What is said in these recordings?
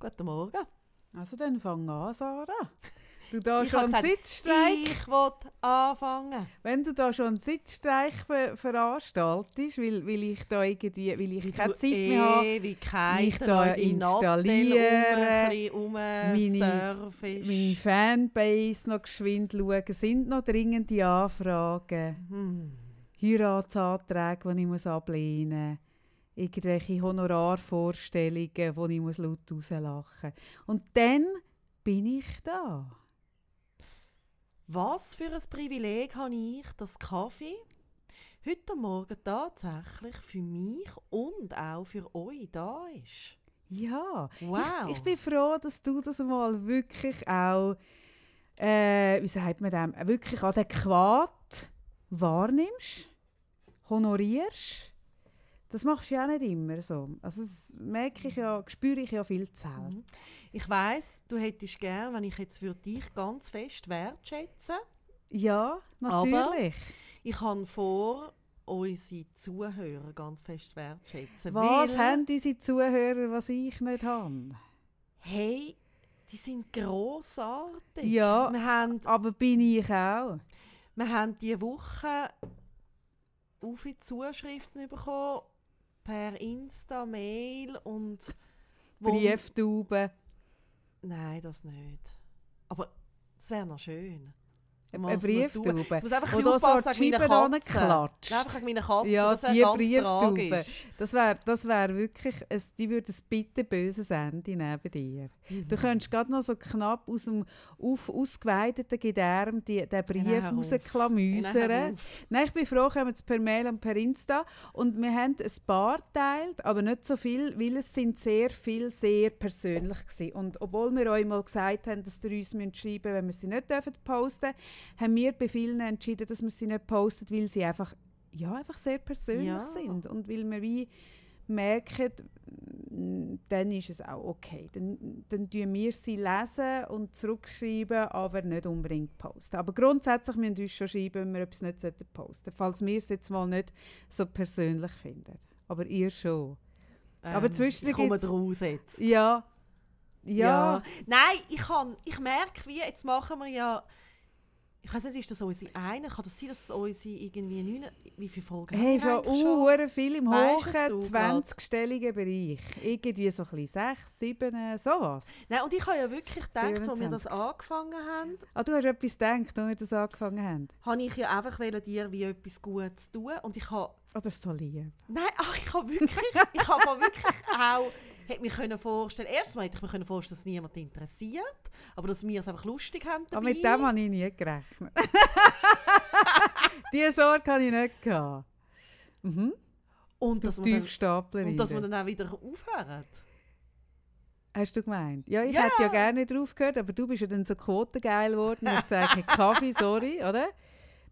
Guten Morgen. Also dann fang an, Sarah. Du da Ich schon habe einen gesagt, Sitzstreich, Ich will anfangen. wenn du da schon einen Sitzstreich ver veranstaltest, weil, weil ich da irgendwie, weil ich keine Zeit mehr habe, Ewigkeiten mich da installieren, um, meine- meine Fanbase noch geschwind schauen, sind noch dringende Anfragen, Hm. Heiratsanträge, die ich muss ablehnen muss, irgendwelche Honorarvorstellungen, die ich muss laut rauslachen muss. Und dann bin ich da. Was für ein Privileg habe ich, dass Kaffee heute Morgen tatsächlich für mich und auch für euch da ist. Ja, Wow. Ich, ich bin froh, dass du das mal wirklich auch, äh, wie sagt man dem, wirklich adäquat wahrnimmst, honorierst. Das machst du ja auch nicht immer so. Also das merke ich ja, spüre ich ja viel zu selten. Mhm. Ich weiß, du hättest gern, wenn ich jetzt würde dich ganz fest wertschätzen. Ja, natürlich. Ich habe vor, unsere Zuhörer ganz fest wertschätzen. was weil, haben unsere Zuhörer, was ich nicht habe? Hey, die sind grossartig. Ja. Wir haben, Aber bin ich auch. wir haben diese Woche viele Zuschriften bekommen per Insta, Mail und Brieftauben. Nein, das nicht. Aber es wäre noch schön. Eine so Brieftaube. Ich muss einfach ein so aufpassen die wegen meiner Scheiben Katze. einfach wegen meiner Katze. Ja, das wäre die Brieftaube. Das wäre das wär wirklich, ein, die würde ein bitterböses Ende neben dir. Mhm. Du könntest gerade noch so knapp aus dem auf, ausgeweideten Gedärm die, den Brief hör auf. rausklamüsern. Nein, ich bin froh, kommen es per Mail und per Insta. Und wir haben ein paar geteilt, aber nicht so viel, weil es sind sehr viel sehr persönlich waren. Und obwohl wir euch mal gesagt haben, dass ihr uns schreiben müsst, wenn wir sie nicht dürfen posten haben wir bei vielen entschieden, dass wir sie nicht posten, weil sie einfach, ja, einfach sehr persönlich Ja. sind. Und weil wir wie merken, mm, dann ist es auch okay. Dann, dann tun wir sie lesen und zurückschreiben, aber nicht unbedingt posten. Aber grundsätzlich müssen wir uns schon schreiben, wenn wir etwas nicht sollten posten falls wir es jetzt mal nicht so persönlich finden. Aber ihr schon. Aber Ähm, zwischendurch Ich komme draus jetzt. Ja. Ja. Nein, ich, kann, ich merke, wie jetzt machen wir ja. Ich weiß nicht, ist das unsere eine? Kann das sein, dass es unsere irgendwie neun, wie viele Folgen Hey, haben wir schon uhuere viel im hohen du 20-stelligen Bereich. Irgendwie so ein bisschen 6, 7, äh, sowas. Nein, und ich habe ja wirklich gedacht, als wir 27. das angefangen haben, Ah, du hast etwas gedacht, als wir das angefangen haben. habe ich ja einfach dir wie etwas Gutes tun. Und ich habe Oh, das ist so lieb. Nein, ach, ich habe wirklich, ich habe wirklich auch, hätte mich können vorstellen. Erstens mal hätte ich mir können vorstellen, dass niemand interessiert, aber dass wir es einfach lustig haben dabei. Aber mit dem habe ich nie gerechnet. Diese Sorge hatte ich nicht. Gehabt. Mhm. und dass dann, und dass wir dann auch wieder aufhören. Hast du gemeint? Ja, ich Ja. hätte ja gerne drauf gehört, aber du bist ja dann so quotengeil geworden und hast gesagt, hey, Kaffee, sorry, oder?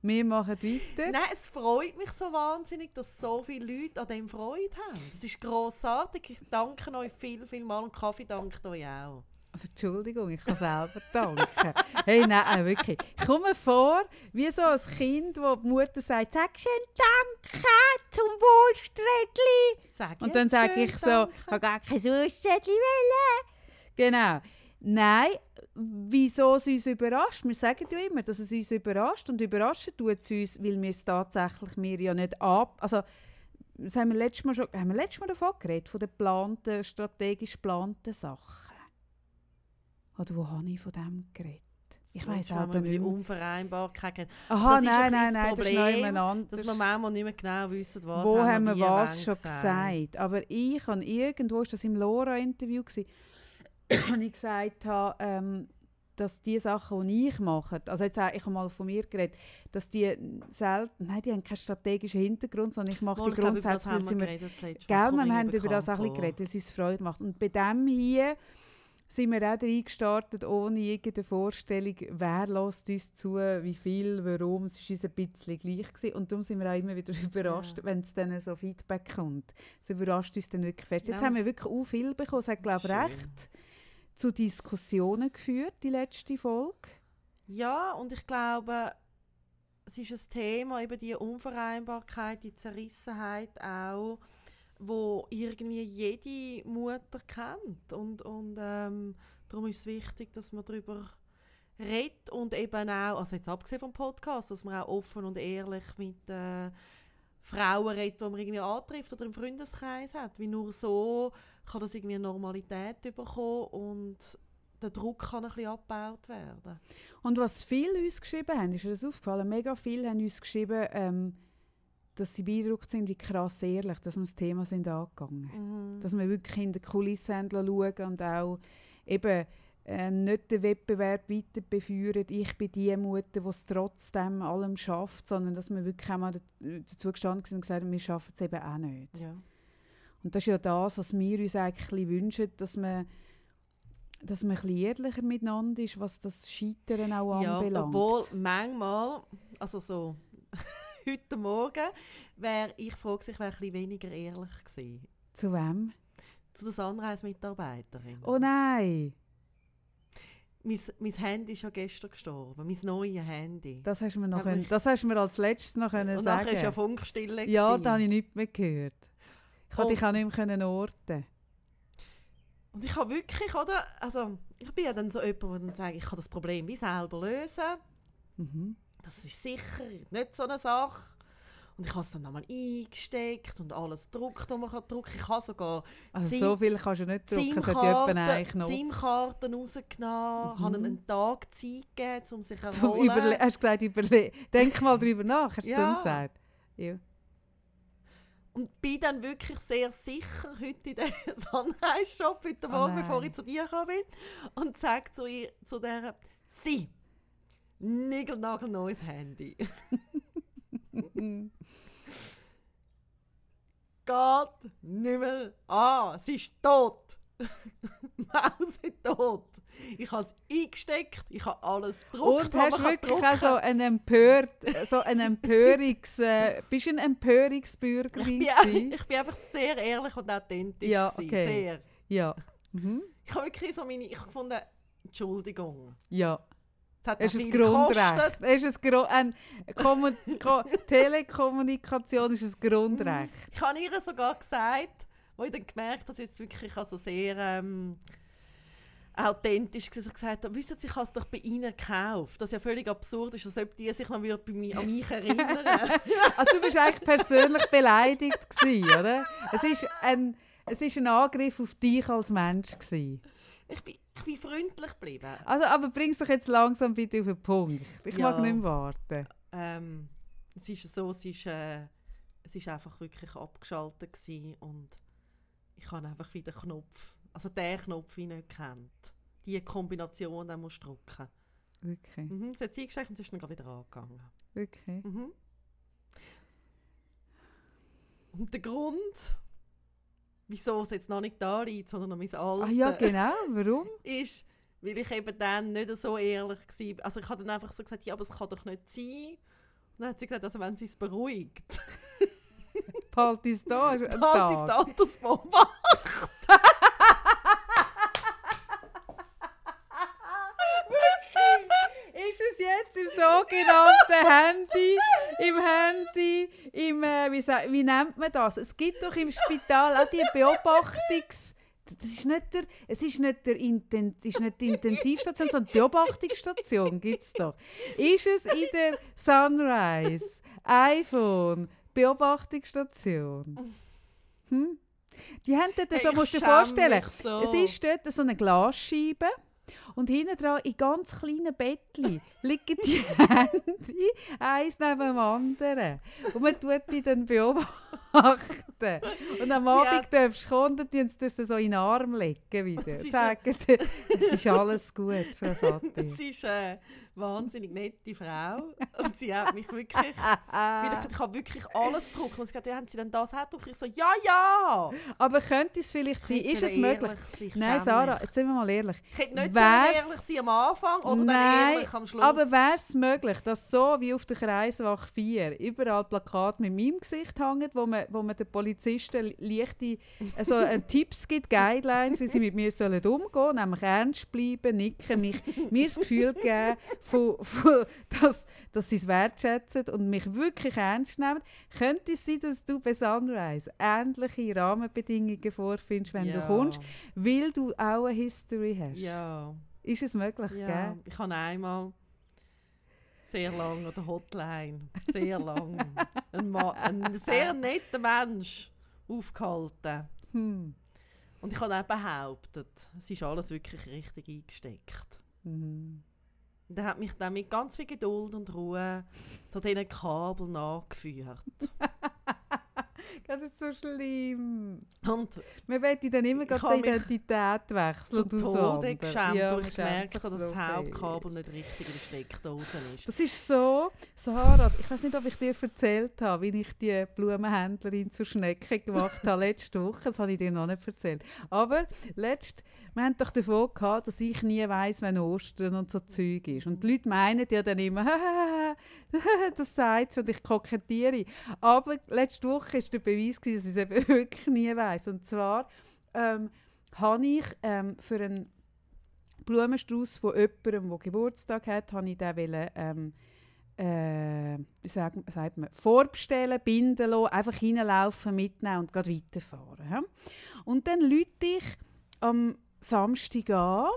Wir machen weiter. Nein, es freut mich so wahnsinnig, dass so viele Leute an dem Freude haben. Das ist grossartig. Ich danke euch viel, viel mal und Kaffee dankt euch auch. Also, Entschuldigung, ich kann selber danken. hey, nein, äh, wirklich. Ich komme vor, wie so ein Kind, wo die Mutter sagt, sag schön Danke zum Wursträdli. Sag Und dann sage ich so, ich habe gar kein wollen. Genau. Nein, wieso es uns überrascht? Wir sagen ja immer, dass es uns überrascht. Und überraschen tut es uns, weil wir es tatsächlich mir ja nicht ab... Also, das haben wir letztes Mal, schon, haben wir letztes Mal davon geredet, von den geplanten, strategisch geplanten Sachen. Oder wo habe ich von dem geredet? Ich weiß wir über die. Unvereinbarkeit. Aha, Das ist ein nein, nein, nein, das das ist Problem, anderes. Dass wir manchmal nicht mehr genau wissen, was wo haben wir was schon gesagt. Aber ich habe irgendwo, ist das im Lora-Interview, gewesen, wo ich gesagt habe, ähm, dass die Sachen, die ich mache, also jetzt, auch- ich habe mal von mir geredet, dass die selten, nein, die haben keinen strategischen Hintergrund, sondern ich mache Mal, die das grundsätzlich, weil sie wir mir das Gell. Das wir haben über das auch ein bisschen geredet, weil es uns Freude macht. Und bei dem hier sind wir auch reingestartet, ohne irgendeine Vorstellung, wer lässt uns zu, wie viel, warum. Es war uns ein bisschen gleich. Gewesen. Und darum sind wir auch immer wieder überrascht, Ja. wenn es dann so Feedback kommt. Es überrascht uns dann wirklich fest. Jetzt Ja, haben wir das- wirklich auch viel bekommen. Es hat, glaube ich, schön. Zu Diskussionen geführt, die letzte Folge. Ja, und ich glaube, es ist ein Thema, eben die Unvereinbarkeit, die Zerrissenheit auch. wo irgendwie jede Mutter kennt. Und, und ähm, darum ist es wichtig, dass man darüber redet und eben auch, also jetzt abgesehen vom Podcast, dass man auch offen und ehrlich mit äh, Frauen redet, die man irgendwie antrifft oder im Freundeskreis hat. Wie nur so kann das irgendwie Normalität bekommen und der Druck kann ein bisschen abgebaut werden. Und was viele uns geschrieben haben, ist mir das aufgefallen, mega viele haben uns geschrieben, ähm, dass sie beeindruckt sind, wie krass ehrlich, dass wir das Thema sind angegangen. Mhm. Dass wir wirklich in die Kulissen haben schauen und auch eben äh, nicht den Wettbewerb weiter befeuern, ich bin die Mutter, die es trotzdem allem schafft, sondern dass wir wirklich auch mal dazu gestanden sind und gesagt haben, wir schaffen es eben auch nicht. Ja. Und das ist ja das, was wir uns eigentlich wünschen, dass man, dass man ein bisschen ehrlicher miteinander ist, was das Scheitern auch ja, anbelangt. obwohl manchmal, also so heute Morgen, wäre ich froh gewesen, ich wäre ein bisschen weniger ehrlich gewesen. Zu wem? Zu der Sunrise-Mitarbeiterin. Oh nein! Mein, mein Handy ist ja gestern gestorben, mein neues Handy. Das hast du mir, noch können, mich- das hast mir als letztes noch können Und sagen nachher war ja Funkstille. Ja, gewesen. da habe ich nichts mehr gehört. Ich konnte Und- dich auch nicht mehr orten. Und ich habe wirklich, oder? Also, ich bin ja dann so jemand, der dann sagt, ich kann das Problem wie selber lösen. Mhm. Das ist sicher nicht so eine Sache. Und ich habe es dann nochmal eingesteckt und alles gedruckt, was man kann drucken kann. Ich habe sogar Also Sim- so viel kannst du nicht drucken. Es hat SIM-Karten rausgenommen, Mhm. habe ihm einen Tag Zeit gegeben, um sich zu erholen. Überle hast du gesagt, überle denk mal drüber nach, hast du Ja. gesagt. Ja. Und bin dann wirklich sehr sicher heute in den Sunrise-Shop, heute Oh Morgen, nein. bevor ich zu dir gekommen bin, und sage zu, ihr, zu der, sie, neues Handy. Geht nicht mehr an, sie ist tot. Maus ist tot. Ich habe es eingesteckt, ich habe alles gedruckt. Und hast wirklich auch so ein Empört, so ein Empörungs... Äh, bist ein Empörungsbürgerin ich bin, ich bin einfach sehr ehrlich und authentisch. Ja, gewesen, okay. Sehr. Ja. Mhm. Ich habe wirklich so meine, ich habe gefunden, Entschuldigung. Ja. Hat Es ist ein Grundrecht. Es ist ein Gro ein Kommu Ko Telekommunikation ist ein Grundrecht. Ich habe ihr sogar gesagt, wo ich dann gemerkt habe, dass sie jetzt wirklich also sehr ähm, authentisch war, gesagt habe, wissen Sie, ich habe es doch bei Ihnen gekauft. Das ja völlig absurd ist, als ob die sich noch bei mir, an mich erinnern Also du bist eigentlich persönlich beleidigt gewesen, oder? Es ist ein, es ist ein Angriff auf dich als Mensch gewesen. ich, bin, ich bin freundlich geblieben. Also, aber bring es doch jetzt langsam bitte auf den Punkt. Ich Ja. mag nicht mehr warten. Ähm, es ist so, es ist, äh, es ist einfach wirklich abgeschaltet gewesen und ich habe einfach wieder den Knopf, also den Knopf, wie ich nicht kennt. Die Kombination, den musst du drücken. Okay, Mhm, sie hat sie eingesteckt und sie ist dann wieder angegangen. okay. Mhm. Und der Grund, wieso es jetzt noch nicht da liegt, sondern noch mein Alter, Ah ja, genau. Warum? ist, weil ich eben dann nicht so ehrlich war. Also ich habe dann einfach so gesagt, ja, aber es kann doch nicht sein. Und dann hat sie gesagt, also wenn sie es beruhigt, Halt es da. Halt ist Tag. der anders beobachtet. Ist es jetzt im sogenannten Handy, im Handy, im, äh, wie, wie nennt man das? Es gibt doch im Spital auch die Beobachtungs... Das ist nicht der, es ist nicht, der Inten, ist nicht die Intensivstation, sondern die Beobachtungsstation gibt es doch. Ist es in der Sunrise, iPhone, Beobachtungsstation? Hm? Die haben dort, so Hey, musst du dir vorstellen, so. es ist dort so eine Glasscheibe und hinten dran in ganz kleinen Bettchen liegen die Hände eins neben dem anderen. Und man tut die dann beobachten. Und am Abend hat- darfst du kommen und die sie so in den Arm legen wieder. Sie ist Sagen dir, es ist alles gut, Frau Satir. Sie ist eine wahnsinnig nette Frau und sie hat mich wirklich, ich, habe wirklich alles gedruckt und sie hat haben Sie denn das auch gedruckt? Ich so, ja, ja! Aber könnte es vielleicht sein, ist es möglich? Nein, Sarah, jetzt sind wir mal ehrlich. Ich ehrlich sein am Anfang oder dann Nein, ehrlich am Schluss. Aber wäre es möglich, dass so wie auf der Kreiswach 4 überall Plakate mit meinem Gesicht hängen, wo man wo man den Polizisten leichte also, äh, Tipps gibt, Guidelines, wie sie mit mir sollen umgehen sollen, nämlich ernst bleiben, nicken, mich, mir das Gefühl geben, von, von, dass, dass sie es wertschätzen und mich wirklich ernst nehmen. Könnte es sein, dass du bei Sunrise ähnliche Rahmenbedingungen vorfindest, wenn ja. du kommst, weil du auch eine History hast? Ja. Ist es möglich, ja. gell? Ich habe einmal sehr lang an der Hotline, sehr lang, ein, ein sehr netter Mensch aufgehalten. Hm. Und ich habe auch behauptet, es ist alles wirklich richtig eingesteckt. Mhm. Und er hat mich dann mit ganz viel Geduld und Ruhe zu diesen Kabel nachgeführt. Das ist so schlimm. Und Man möchte dann immer gerade die Identität wechseln. zu und Tode geschämt, Ja, man ich habe, dass das. Hauptkabel nicht richtig in der Steckdose ist. Das ist so, Sarah, ich weiß nicht, ob ich dir erzählt habe, wie ich die Blumenhändlerin zur Schnecke gemacht habe letzte Woche. Das habe ich dir noch nicht erzählt. Aber letzt, wir haben doch davon gehabt, dass ich nie weiß, wenn Ostern und so Zeug ist. Und die Leute meinen ja dann immer, das sagt und ich kokettiere. Aber letzte Woche war der Beweis, gewesen, dass ich es eben wirklich nie weiß. Und zwar ähm, habe ich ähm, für einen Blumenstrauß von jemandem, der Geburtstag hat, habe ich den wollen, ähm, äh, wie sagt, man, vorbestellen, binden lassen, einfach hineinlaufen, mitnehmen und weiterfahren. hä? Und dann lüte ich am Samstag an,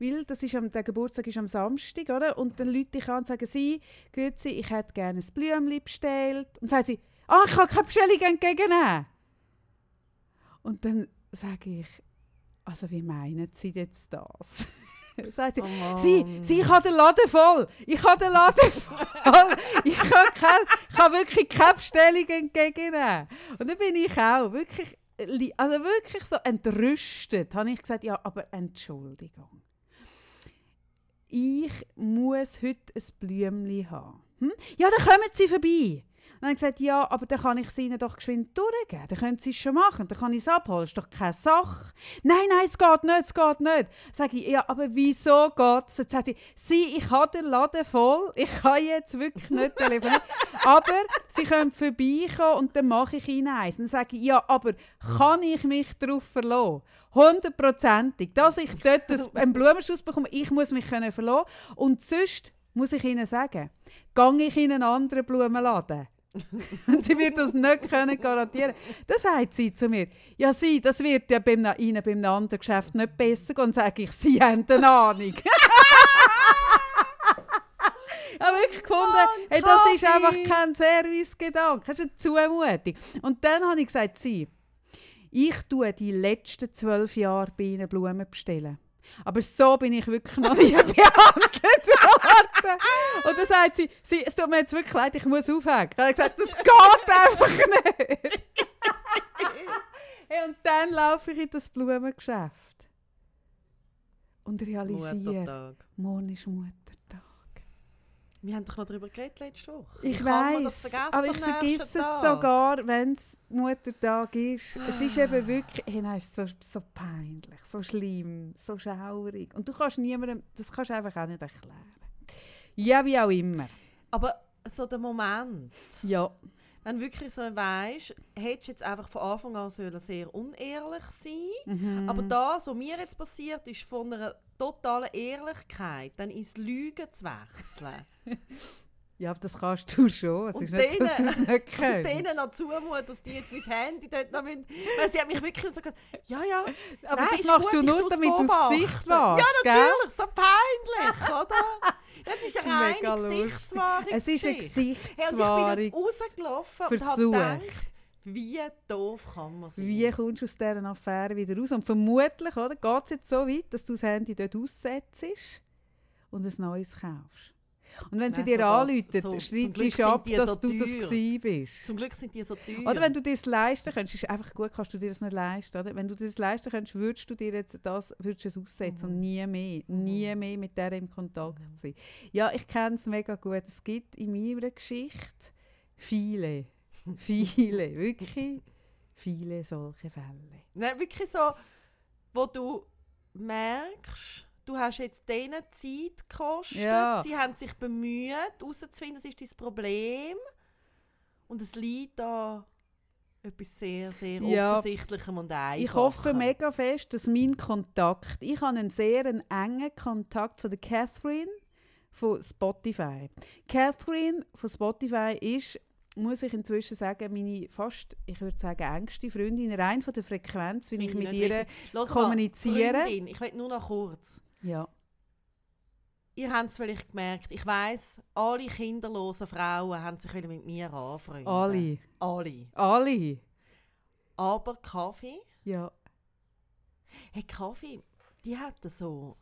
weil das ist am, der Geburtstag ist am Samstag, oder? Und dann lüte ich an und sage sie, Grüezi, ich hätte gerne ein Blümchen bestellt. Und sagt sie, ah, ich kann keine Bestellung entgegennehmen. Und dann sage ich, also wie meinen Sie jetzt das? sagt sie, Oh Sie, sie, ich habe den Laden voll. Ich habe den Laden voll. Ich kann, kein, ich kann wirklich keine Bestellung entgegennehmen. Und dann bin ich auch wirklich, li- also wirklich so entrüstet. Habe ich gesagt, ja, aber Entschuldigung. Ich muss heute ein Blümchen haben. Hm? Ja, dann kommen Sie vorbei. Und dann habe ich gesagt, ja, aber dann kann ich es Ihnen doch geschwind durchgeben. Dann können Sie es schon machen. Dann kann ich es abholen. Das ist doch keine Sache. Nein, nein, es geht nicht, es geht nicht. Sag ich, ja, aber wieso geht es? Jetzt sagt sie, sie, ich habe den Laden voll. Ich kann jetzt wirklich nicht telefonieren. aber Sie können vorbeikommen und dann mache ich Ihnen eins. Dann sage ich, ja, aber kann ich mich darauf verlassen? Hundertprozentig. Dass ich dort einen Blumenstrauß bekomme, ich muss mich können verlassen. Und sonst muss ich Ihnen sagen, gehe ich in einen anderen Blumenladen. Und sie wird das nicht können garantieren. Das sagt sie zu mir. Ja, sie, das wird ja beim, Ihnen beim anderen Geschäft nicht besser gehen. Und sage ich, Sie haben eine Ahnung. Ich habe wirklich gefunden, hey, das ist einfach kein Servicegedanke, das ist eine Zumutung. Und dann habe ich gesagt, sie, ich tue die letzten zwölf Jahre bei Ihnen Blumen bestellen. Aber so bin ich wirklich noch nie behandelt worden. Und dann sagt sie, sie, es tut mir jetzt wirklich leid, ich muss aufhängen. Ich habe gesagt, das geht einfach nicht. hey, und dann laufe ich in das Blumengeschäft und realisiere, morgen ist Muttertag. Wir haben doch noch darüber geredet letzte Woche. Ich weiß, aber ich vergesse es sogar, wenn es Muttertag ist. Es ist eben wirklich, hey, nein, so, so peinlich, so schlimm, so schaurig. Und du kannst niemandem, das kannst du einfach auch nicht erklären. Ja, wie auch immer. Aber so der Moment, Ja. wenn wirklich so weisst, hättest du jetzt einfach von Anfang an sollen sehr unehrlich sein Mhm. Aber das, was mir jetzt passiert, ist von einer totalen Ehrlichkeit dann ins Lügen zu wechseln. Ja, aber das kannst du schon. Es Und ist nicht, dass du es denen- nicht Und kannst. denen noch zumuten, dass die jetzt mein Handy dort noch müssen. Weil sie hat mich wirklich so gesagt, ja, ja, Aber nein, das machst gut, du nur, damit du das. Gesicht wahrst, Ja, gell? natürlich, so peinlich, oder? Das ist eine reine Mega lustig. Gesichtswahrung. Es ist eine Hey, und ich bin Gesichtswahrung. rausgelaufen und habe Versuch. gedacht, wie doof kann man sein? Wie kommst du aus dieser Affäre wieder raus? Und vermutlich geht es jetzt so weit, dass du das Handy dort aussetzt und ein neues kaufst. Und wenn sie Nein, dir so geht's. So- Glück dich ab, dass so du das gewesen bist. Zum Glück sind die so teuer. Oder wenn du dir das leisten kannst, ist einfach gut, kannst du dir das nicht leisten. Oder? Wenn du dir das leisten kannst, würdest du dir jetzt das würdest du es aussetzen Mhm. und nie mehr, nie mehr mit der im Kontakt sein. Ja, ich kenne es mega gut. Es gibt in meiner Geschichte viele, viele, wirklich viele solche Fälle. Nein, wirklich so, wo du merkst, du hast jetzt denen Zeit gekostet, Ja. sie haben sich bemüht, herauszufinden, was ist dein Problem. Und es liegt da etwas sehr, sehr Ja. Offensichtlichem und Einfachem. Ich hoffe mega fest, dass mein Kontakt, ich habe einen sehr einen engen Kontakt zu der Catherine von Spotify. Catherine von Spotify ist, muss ich inzwischen sagen, meine fast, ich würde sagen, engste Freundin, rein von der Frequenz, wie ich Finde mit ihr kommuniziere. Mal, Freundin, ich will nur noch kurz. Ja. Ihr habt es vielleicht gemerkt, ich weiss, alle kinderlosen Frauen haben sich mit mir anfreunden. Alle. Alle. Alle. Aber Kaffee, Ja. hey, Kaffee, die hat so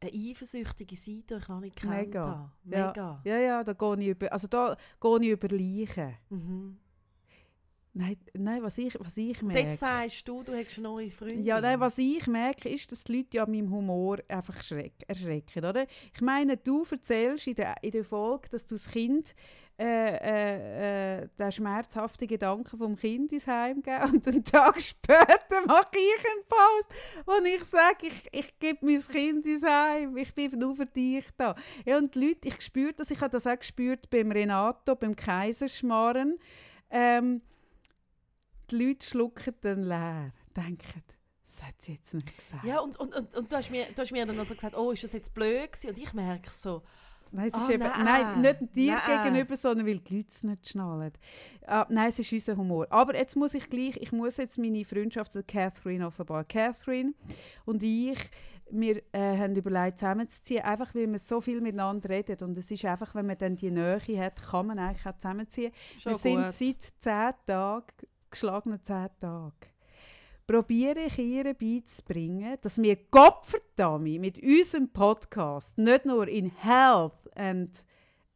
eine eifersüchtige Seite, die ich noch nicht kennt Mega. habe. Ja. Mega. Ja, ja, da gehe ich über, also da gehe ich über Leichen. Mhm. Nein, nein, was ich, was ich Und merke. jetzt sagst du, du eine neue Freundin. Ja, nein, was ich merke, ist, dass die Leute ja meinem Humor einfach schreck, erschrecken, oder? Ich meine, du erzählst in der, in der Folge, dass du das Kind äh, äh, äh, den schmerzhaften Gedanken vom Kind ins Heim geben und einen Tag später mache ich einen Post, wo ich sage, ich, ich gebe mein Kind ins Heim, ich bin nur für dich da. Ja, und die Leute, ich spüre das, ich habe das auch gespürt beim Renato, beim Kaiserschmarren, ähm, die Leute schlucken dann leer, denken, das hat sie jetzt nicht gesagt. Ja, und, und, und, und du, hast mir, du hast mir dann also gesagt, oh, ist das jetzt blöd gewesen? Und ich merke so, Nein, es ist Ah, eben, nein. nein, nicht dir Nein. gegenüber, sondern weil die Leute es nicht schnallen. Ah, nein, es ist unser Humor. Aber jetzt muss ich gleich, ich muss jetzt meine Freundschaft zu Catherine offenbar. Catherine und ich, wir äh, haben überlegt, zusammenzuziehen, einfach weil wir so viel miteinander reden. Und es ist einfach, wenn man dann die Nähe hat, kann man eigentlich auch zusammenziehen. schon wir sind gut. seit zehn Tagen, geschlagenen zehn Tagen, probiere ich ihr beizubringen, dass wir Gottverdammt mit unserem Podcast nicht nur in Health and,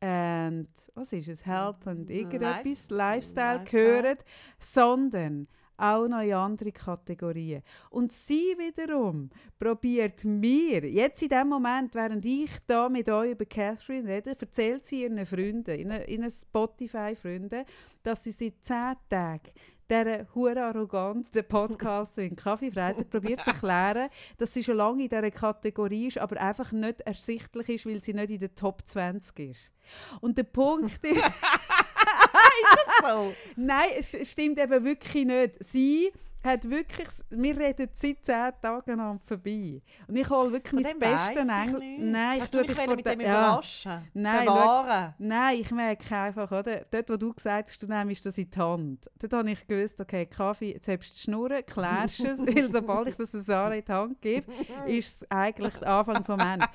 and was ist es, Health and irgendetwas, Lifestyle, Lifestyle. gehören, sondern auch noch in andere Kategorien. Und sie wiederum probiert mir, jetzt in dem Moment, während ich da mit euch über Catherine rede, erzählt sie ihren Freunden, ihren, ihren Spotify-Freunden, dass sie seit zehn Tagen dieser hure arroganten Podcasterin Kaffeefreitag probiert zu erklären, dass sie schon lange in dieser Kategorie ist, aber einfach nicht ersichtlich ist, weil sie nicht in der Top 20 ist. Und der Punkt ist, so. Nein, es es stimmt eben wirklich nicht. Sie hat wirklich, wir reden seit zehn Tagen an vorbei. Und ich hole wirklich mein bestes ich. Nein, ich Hast du tue mich vor mit dem ja. überraschen? Nein, Bewahren? Nein, ich merke einfach, oder? Dort, wo du gesagt hast, du nimmst das in die Hand. Dort habe ich gewusst, okay, Kaffee, jetzt hast du die Schnurren, klärst es, weil sobald ich das Sarah in die Hand gebe, ist es eigentlich der Anfang vom Ende.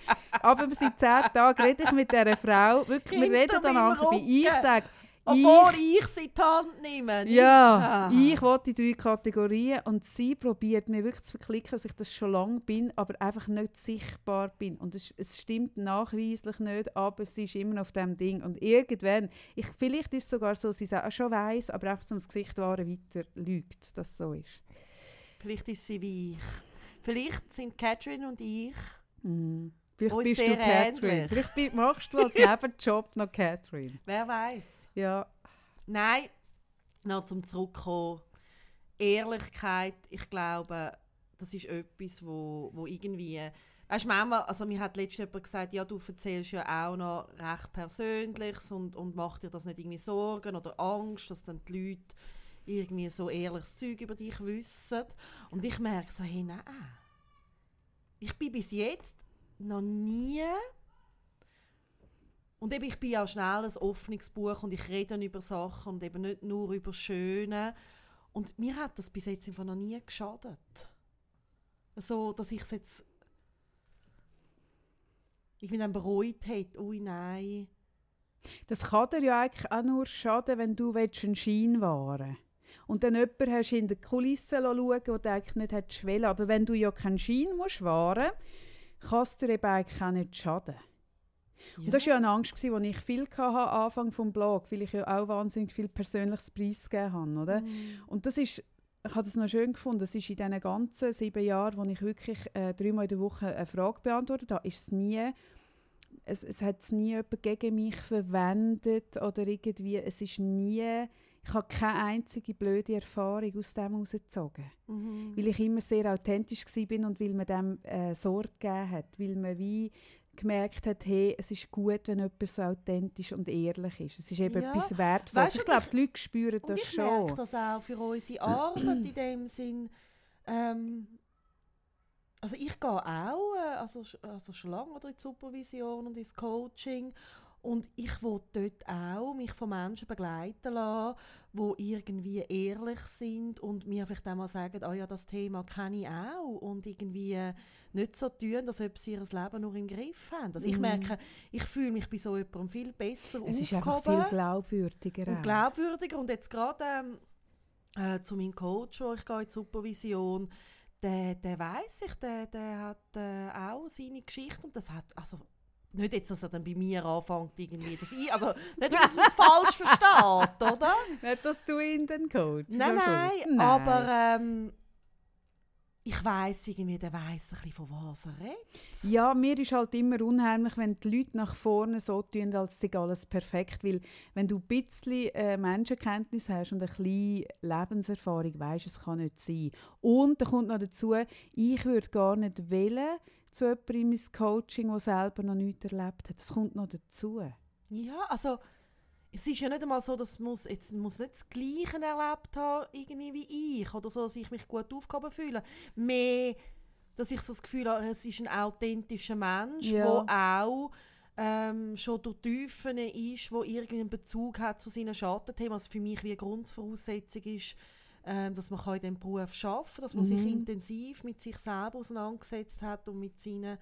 Aber seit zehn Tagen rede ich mit dieser Frau, wirklich, wir reden dann meinem vorbei. Ich sage, Obwohl ich sie in die Hand nehme. Ja, Ah. ich will die drei Kategorien und sie probiert mir wirklich zu verklicken, dass ich das schon lange bin, aber einfach nicht sichtbar bin. Und es, es stimmt nachweislich nicht, aber sie ist immer noch auf dem Ding. Und irgendwann, ich, vielleicht ist es sogar so, sie es auch schon weiss, aber einfach zum Gesicht wahren weiter lügt, dass es so ist. Vielleicht ist sie wie ich. Vielleicht sind Catherine und ich Mhm. Vielleicht Uns bist du Catherine. ähnlich. Vielleicht machst du als Nebenjob noch Catherine. Wer weiß? Ja. Nein, noch zum Zurückkommen. Ehrlichkeit, ich glaube, das ist etwas, wo, wo irgendwie. Weißt du, manchmal, also mir hat letztens jemand gesagt, ja, du erzählst ja auch noch recht Persönliches und, und mach dir das nicht irgendwie Sorgen oder Angst, dass dann die Leute irgendwie so ehrliches Zeug über dich wissen. Und ich merke so, hey, nein. Ich bin bis jetzt noch nie und eben, ich bin ja schnell ein offenes Buch und ich rede dann über Sachen und eben nicht nur über Schöne. Und mir hat das bis jetzt einfach noch nie geschadet. So, dass ich es jetzt irgendwie dann bereut hätte. Ui, nein. Das kann dir ja eigentlich auch nur schaden, wenn du willst einen Schein wahren Und dann jemanden hast in der Kulisse schauen, du eigentlich nicht wollen. Aber wenn du ja keinen Schein musst wahren kann es dir eben eigentlich auch nicht schaden. Und das war ja eine Angst, die ich viel hatte am Anfang des Blog, weil ich ja auch wahnsinnig viel persönliches Preis gegeben habe. Oder? Mhm. Und das ist, ich habe das noch schön gefunden, das ist in diesen ganzen sieben Jahren, wo ich wirklich äh, dreimal in der Woche eine Frage beantwortet habe, ist es nie, es, es hat es nie jemand gegen mich verwendet oder irgendwie, es ist nie, ich habe keine einzige blöde Erfahrung aus dem herausgezogen. Mhm. Weil ich immer sehr authentisch war und weil man dem äh, Sorge gegeben hat, weil man wie gemerkt hat, hey, es ist gut, wenn jemand so authentisch und ehrlich ist. Es ist eben Ja. etwas Wertvolles. Weißt du, ich glaube, ich- die Leute spüren Und das ich merke schon. das auch für unsere Arbeit in dem Sinn. Ähm, also ich gehe auch, äh, also, also schon lange oder in die Supervision und ins Coaching und ich will dort auch mich von Menschen begleiten lassen, die irgendwie ehrlich sind und mir vielleicht auch mal sagen, ah ja, das Thema kenne ich auch und irgendwie nicht so tun, als ob sie ihr Leben nur im Griff haben. Also ich Mhm. merke, ich fühle mich bei so jemandem viel besser Es ist einfach viel glaubwürdiger. und glaubwürdiger. Und jetzt gerade ähm, äh, zu meinem Coach, wo ich gehe in die Supervision, der, der weiß ich, der, der hat äh, auch seine Geschichte und das hat, also nicht jetzt, dass er dann bei mir anfängt irgendwie, das ich, also nicht, dass man es falsch versteht, oder? Nicht, dass du ihn dann coachst. Nein, nein, Schluss. aber ähm, ich weiß irgendwie, der weiß ein bisschen, von was er redet. Ja, mir ist halt immer unheimlich, wenn die Leute nach vorne so tun, als sei alles perfekt. Weil wenn du ein bisschen äh, Menschenkenntnis hast und ein bisschen Lebenserfahrung, weißt es kann nicht sein. Und da kommt noch dazu, ich würde gar nicht wählen zu jemandem in mein Coaching, der selber noch nichts erlebt hat. Das kommt noch dazu. Ja, also es ist ja nicht einmal so, dass muss jetzt muss nicht das Gleiche erlebt haben irgendwie wie ich oder so, dass ich mich gut aufgehoben fühle. Mehr, dass ich so das Gefühl habe, es ist ein authentischer Mensch, Ja. der auch ähm, schon durch Tiefen ist, wo irgendwie einen Bezug hat zu seinen Schattenthemen. Was für mich wie eine Grundvoraussetzung ist, ähm, dass man in diesem Beruf arbeiten kann, dass man sich Mhm. intensiv mit sich selber auseinandergesetzt hat und mit seinen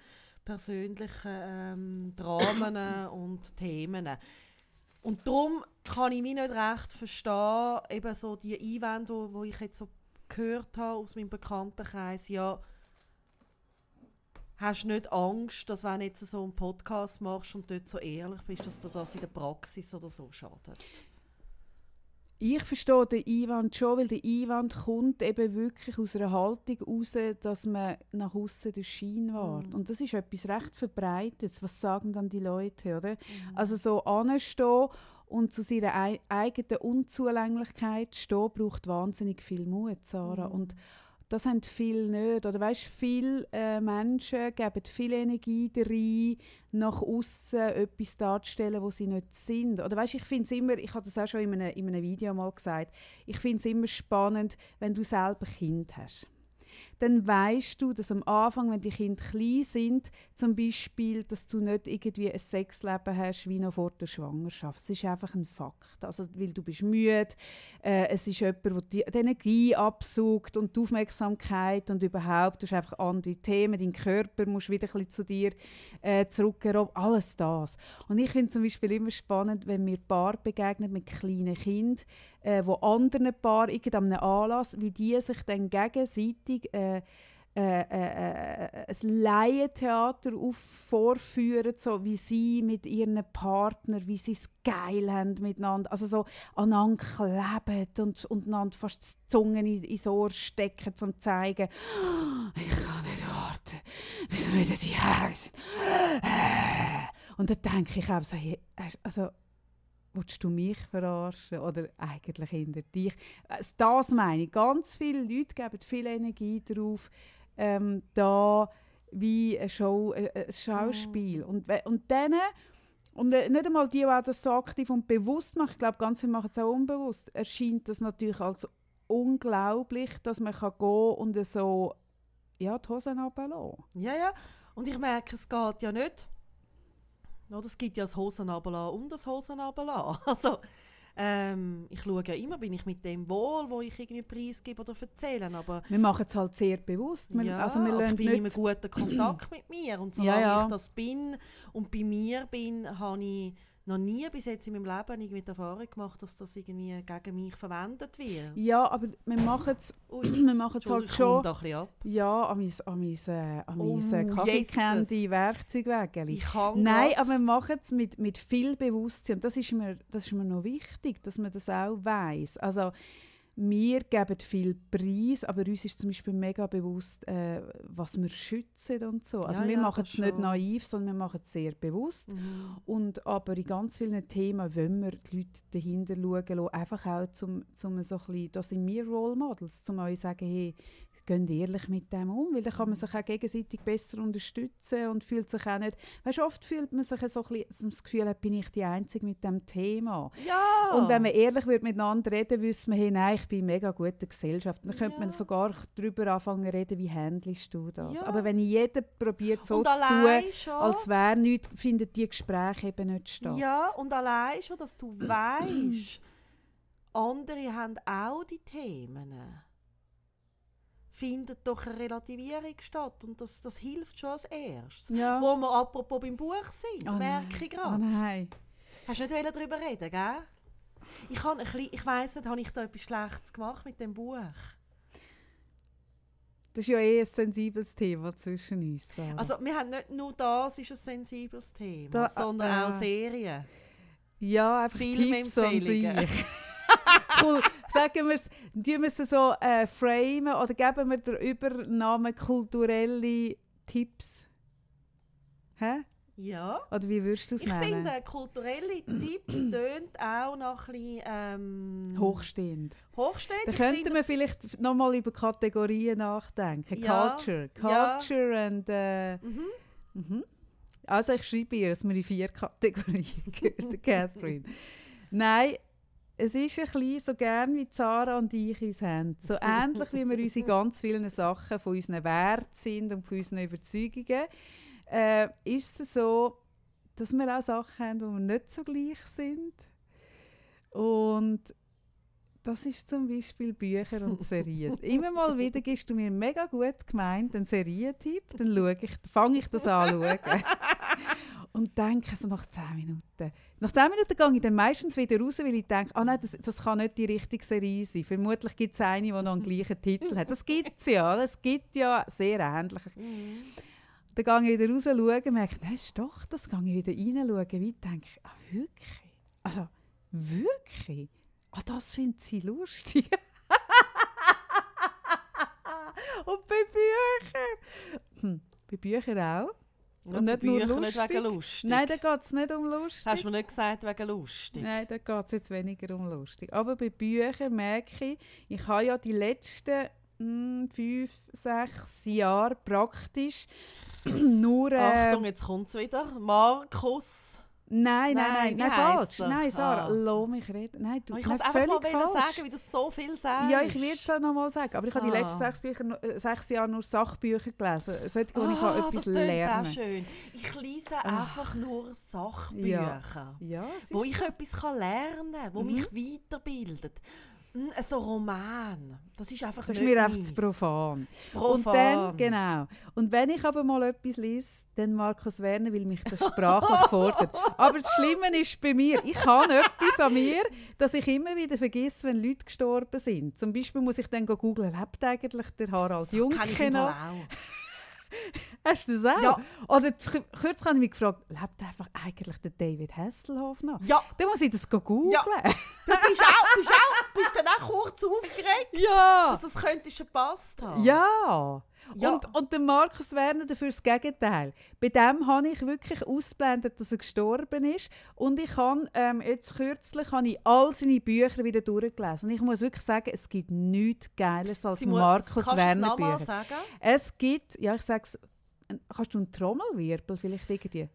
persönlichen ähm, Dramen und Themen. Und darum kann ich mich nicht recht verstehen, eben so die Einwände, wo ich jetzt so gehört habe aus meinem Bekanntenkreis, ja, hast du nicht Angst, dass wenn du jetzt so einen Podcast machst und dort so ehrlich bist, dass dir das in der Praxis oder so schadet? Ich verstehe den Einwand schon, weil der Einwand kommt eben wirklich aus einer Haltung heraus, dass man nach außen den Schein wahrt. Mhm. Und das ist etwas recht Verbreitetes. Was sagen dann die Leute, oder? Mhm. Also so anstehen und zu seiner ei eigenen Unzulänglichkeit stehen, braucht wahnsinnig viel Mut, Sarah. Mhm. Und das haben viele nicht. Oder weißt, viele äh, Menschen geben viel Energie rein, nach außen etwas darzustellen, wo sie nicht sind. Oder weißt, ich finde es immer, ich habe das auch schon in einem, in einem Video mal gesagt, ich finde es immer spannend, wenn du selber Kind hast dann weißt du, dass am Anfang, wenn die Kinder klein sind, zum Beispiel, dass du nicht irgendwie ein Sexleben hast wie noch vor der Schwangerschaft. Es ist einfach ein Fakt. Also, weil du bist müde, äh, es ist jemand, der die, die Energie absaugt und die Aufmerksamkeit und überhaupt, du hast einfach andere Themen, dein Körper muss wieder ein zu dir äh, zurückkommen, alles das. Und ich finde zum Beispiel immer spannend, wenn mir Paar begegnen mit kleinen Kindern, äh, wo Paar an einem Anlass, wie die sich dann gegenseitig äh, äh, äh, äh, ein Laientheater vorführen, so wie sie mit ihren Partnern, wie sie es geil haben miteinander, also so aneinander kleben und, und einander fast die Zungen in, ins Ohr stecken, um zu zeigen, ich kann nicht warten, bis wir wieder die sind. Und dann denke ich auch so, also Willst du mich verarschen oder eigentlich hinter dich? Äh, Das meine ich. Ganz viele Leute geben viel Energie darauf, ähm, da wie eine Show, äh, ein Schauspiel. Und, we- und dann, und äh, nicht einmal die, die auch das so aktiv und bewusst machen, ich glaube, ganz viele machen es auch unbewusst, erscheint das natürlich als unglaublich, dass man kann gehen und so ja, die Hosen runterlassen. Ja, ja. Und ich merke, es geht ja nicht. Oder es gibt ja das Hosenabela und das Hosenabela. Also, ähm, ich schaue ja immer, bin ich mit dem wohl, wo ich irgendwie preisgebe oder erzähle. Aber Wir machen es halt sehr bewusst. Wir, ja, also wir oder ich bin in nicht einem guten Kontakt mit mir. Und Ja, solange ja. ich das bin und bei mir bin, habe ich noch nie bis jetzt in meinem Leben irgendwie die Erfahrung gemacht, dass das irgendwie gegen mich verwendet wird. Ja, aber wir machen es halt schon. da ein ab. Ja, an mein, an mein, äh, an Oh, mein äh, Jesus. Kaffeecandy-Werkzeugwägeli. Ich kann Nein, aber wir machen es mit, mit viel Bewusstsein. Das ist, mir, das ist mir noch wichtig, dass man das auch weiß. Also, wir geben viel Preis, aber uns ist zum Beispiel mega bewusst, äh, was wir schützen und so. Also Ja, wir ja, machen es nicht schon. naiv, sondern wir machen es sehr bewusst. Mhm. Und aber in ganz vielen Themen wollen wir die Leute dahinter schauen lassen, einfach auch zum, zum so ein bisschen, das sind wir Role Models, um euch zu sagen, hey, geht ehrlich mit dem um, weil dann kann man sich auch gegenseitig besser unterstützen und fühlt sich auch nicht, weißt, oft fühlt man sich so ein bisschen, das Gefühl, bin ich die Einzige mit dem Thema. Ja. Und wenn man ehrlich wird miteinander reden, wüsste man, hey, nein, ich bin in mega guter Gesellschaft. Dann könnte Ja. man sogar darüber anfangen reden, wie handelst du das. Ja. Aber wenn jeder probiert so und zu tun, schon, als wäre nichts, findet die Gespräche eben nicht statt. Ja, und allein schon, dass du weißt, andere haben auch die Themen. Findet doch eine Relativierung statt. Und das, das hilft schon als erstes. Ja. Wo wir apropos beim Buch sind, Oh merke ich Oh gerade. nein. Hast du nicht darüber reden, gell? Ich, kann ein bisschen, ich weiss nicht, habe ich da etwas Schlechtes gemacht mit dem Buch? Das ist ja eh ein sensibles Thema zwischen uns. Sarah. Also, wir haben nicht nur das ist ein sensibles Thema, Da- sondern äh, auch Serien. ja, einfach Tipps an Filmempfehlungen. sich. cool. Sagen wir es, tun wir es so äh, framen oder geben wir den Übernamen kulturelle Tipps? Hä? Ja. Oder wie würdest du es Ich nennen? finde, kulturelle Tipps tönt auch noch ein bisschen ähm, Hochstehend. hochstehend. Ich könnten wir vielleicht nochmal über Kategorien nachdenken. Ja, Culture. ja. Culture and... Äh, Mhm. Mhm. Also ich schreibe ihr, dass wir in vier Kategorien gehört, Catherine. Nein, es ist ein bisschen so gern wie Sarah und ich uns haben. So ähnlich wie wir uns in ganz vielen Sachen von unseren Werten sind und von unseren Überzeugungen, äh, ist es so, dass wir auch Sachen haben, wo wir nicht so gleich sind. Und das ist zum Beispiel Bücher und Serien. Immer mal wieder gibst du mir mega gut gemeint einen Serientipp, dann fange ich das an schauen. und denke so nach 10 Minuten. Nach 10 Minuten gehe ich dann meistens wieder raus, weil ich denke, ah nein, das, das kann nicht die richtige Serie sein. Vermutlich gibt es eine, die noch einen gleichen Titel hat. Das gibt es ja, es gibt ja sehr ähnliche. Mhm. Dann gehe ich wieder raus schauen und merke, nein, ist doch, das gehe ich wieder reinschauen, wie ich denke, ah wirklich? Also, wirklich? Ah, das findet sie lustig. und bei Büchern? Hm, bei Büchern auch. Und nicht nur Büchern nicht lustig. wegen lustig. Nein, da geht es nicht um lustig. Hast du mir nicht gesagt wegen lustig? Nein, da geht es jetzt weniger um lustig. Aber bei Büchern merke ich, ich habe ja die letzten hm, fünf, sechs Jahre praktisch nur... Äh, Achtung, jetzt kommt es wieder. Markus. Nein, nein, Nein, nein, falsch. Nein, Sarah, Ah. lass mich reden. Nein, du, ich kann es einfach mal falsch. sagen, wie du so viel sagst. Ja, ich werde es auch noch mal sagen. Aber ich habe die Ah. letzten sechs, Bücher, äh, sechs Jahre nur Sachbücher gelesen. Solche, wo ich Ah, auch etwas das lernen auch schön. Ich lese Ah. einfach nur Sachbücher. Ja, es Wo ich etwas kann lernen kann, wo Mhm. mich weiterbildet. Mm, So Roman. Das ist einfach Das ist mir einfach zu profan. Zu Und profan. dann, genau. Und wenn ich aber mal etwas lese, dann Markus Werner, weil mich das sprachlich fordert. Aber das Schlimme ist bei mir, ich habe etwas an mir, dass ich immer wieder vergesse, wenn Leute gestorben sind. Zum Beispiel muss ich dann googeln, lebt eigentlich der Harald Das kann ich auch. Hast du das auch? Ja. Oder kürzlich habe ich mich gefragt, lebt einfach eigentlich der David Hasselhoff noch? Ja, Dann muss ich das googeln. Ja. du bist auch, bist auch, bist dann auch kurz aufgeregt, Ja. dass es könnte schon gepasst haben. Ja. Ja. Und, und der Markus Werner dafür das Gegenteil. Bei dem habe ich wirklich ausblendet, dass er gestorben ist. Und ich habe ähm, jetzt kürzlich habe ich all seine Bücher wieder durchgelesen. Und ich muss wirklich sagen, es gibt nichts Geileres als Sie Markus kannst du es Werner Bücher. sagen? Es gibt, ja ich sage es, kannst du einen Trommelwirbel vielleicht irgendwie?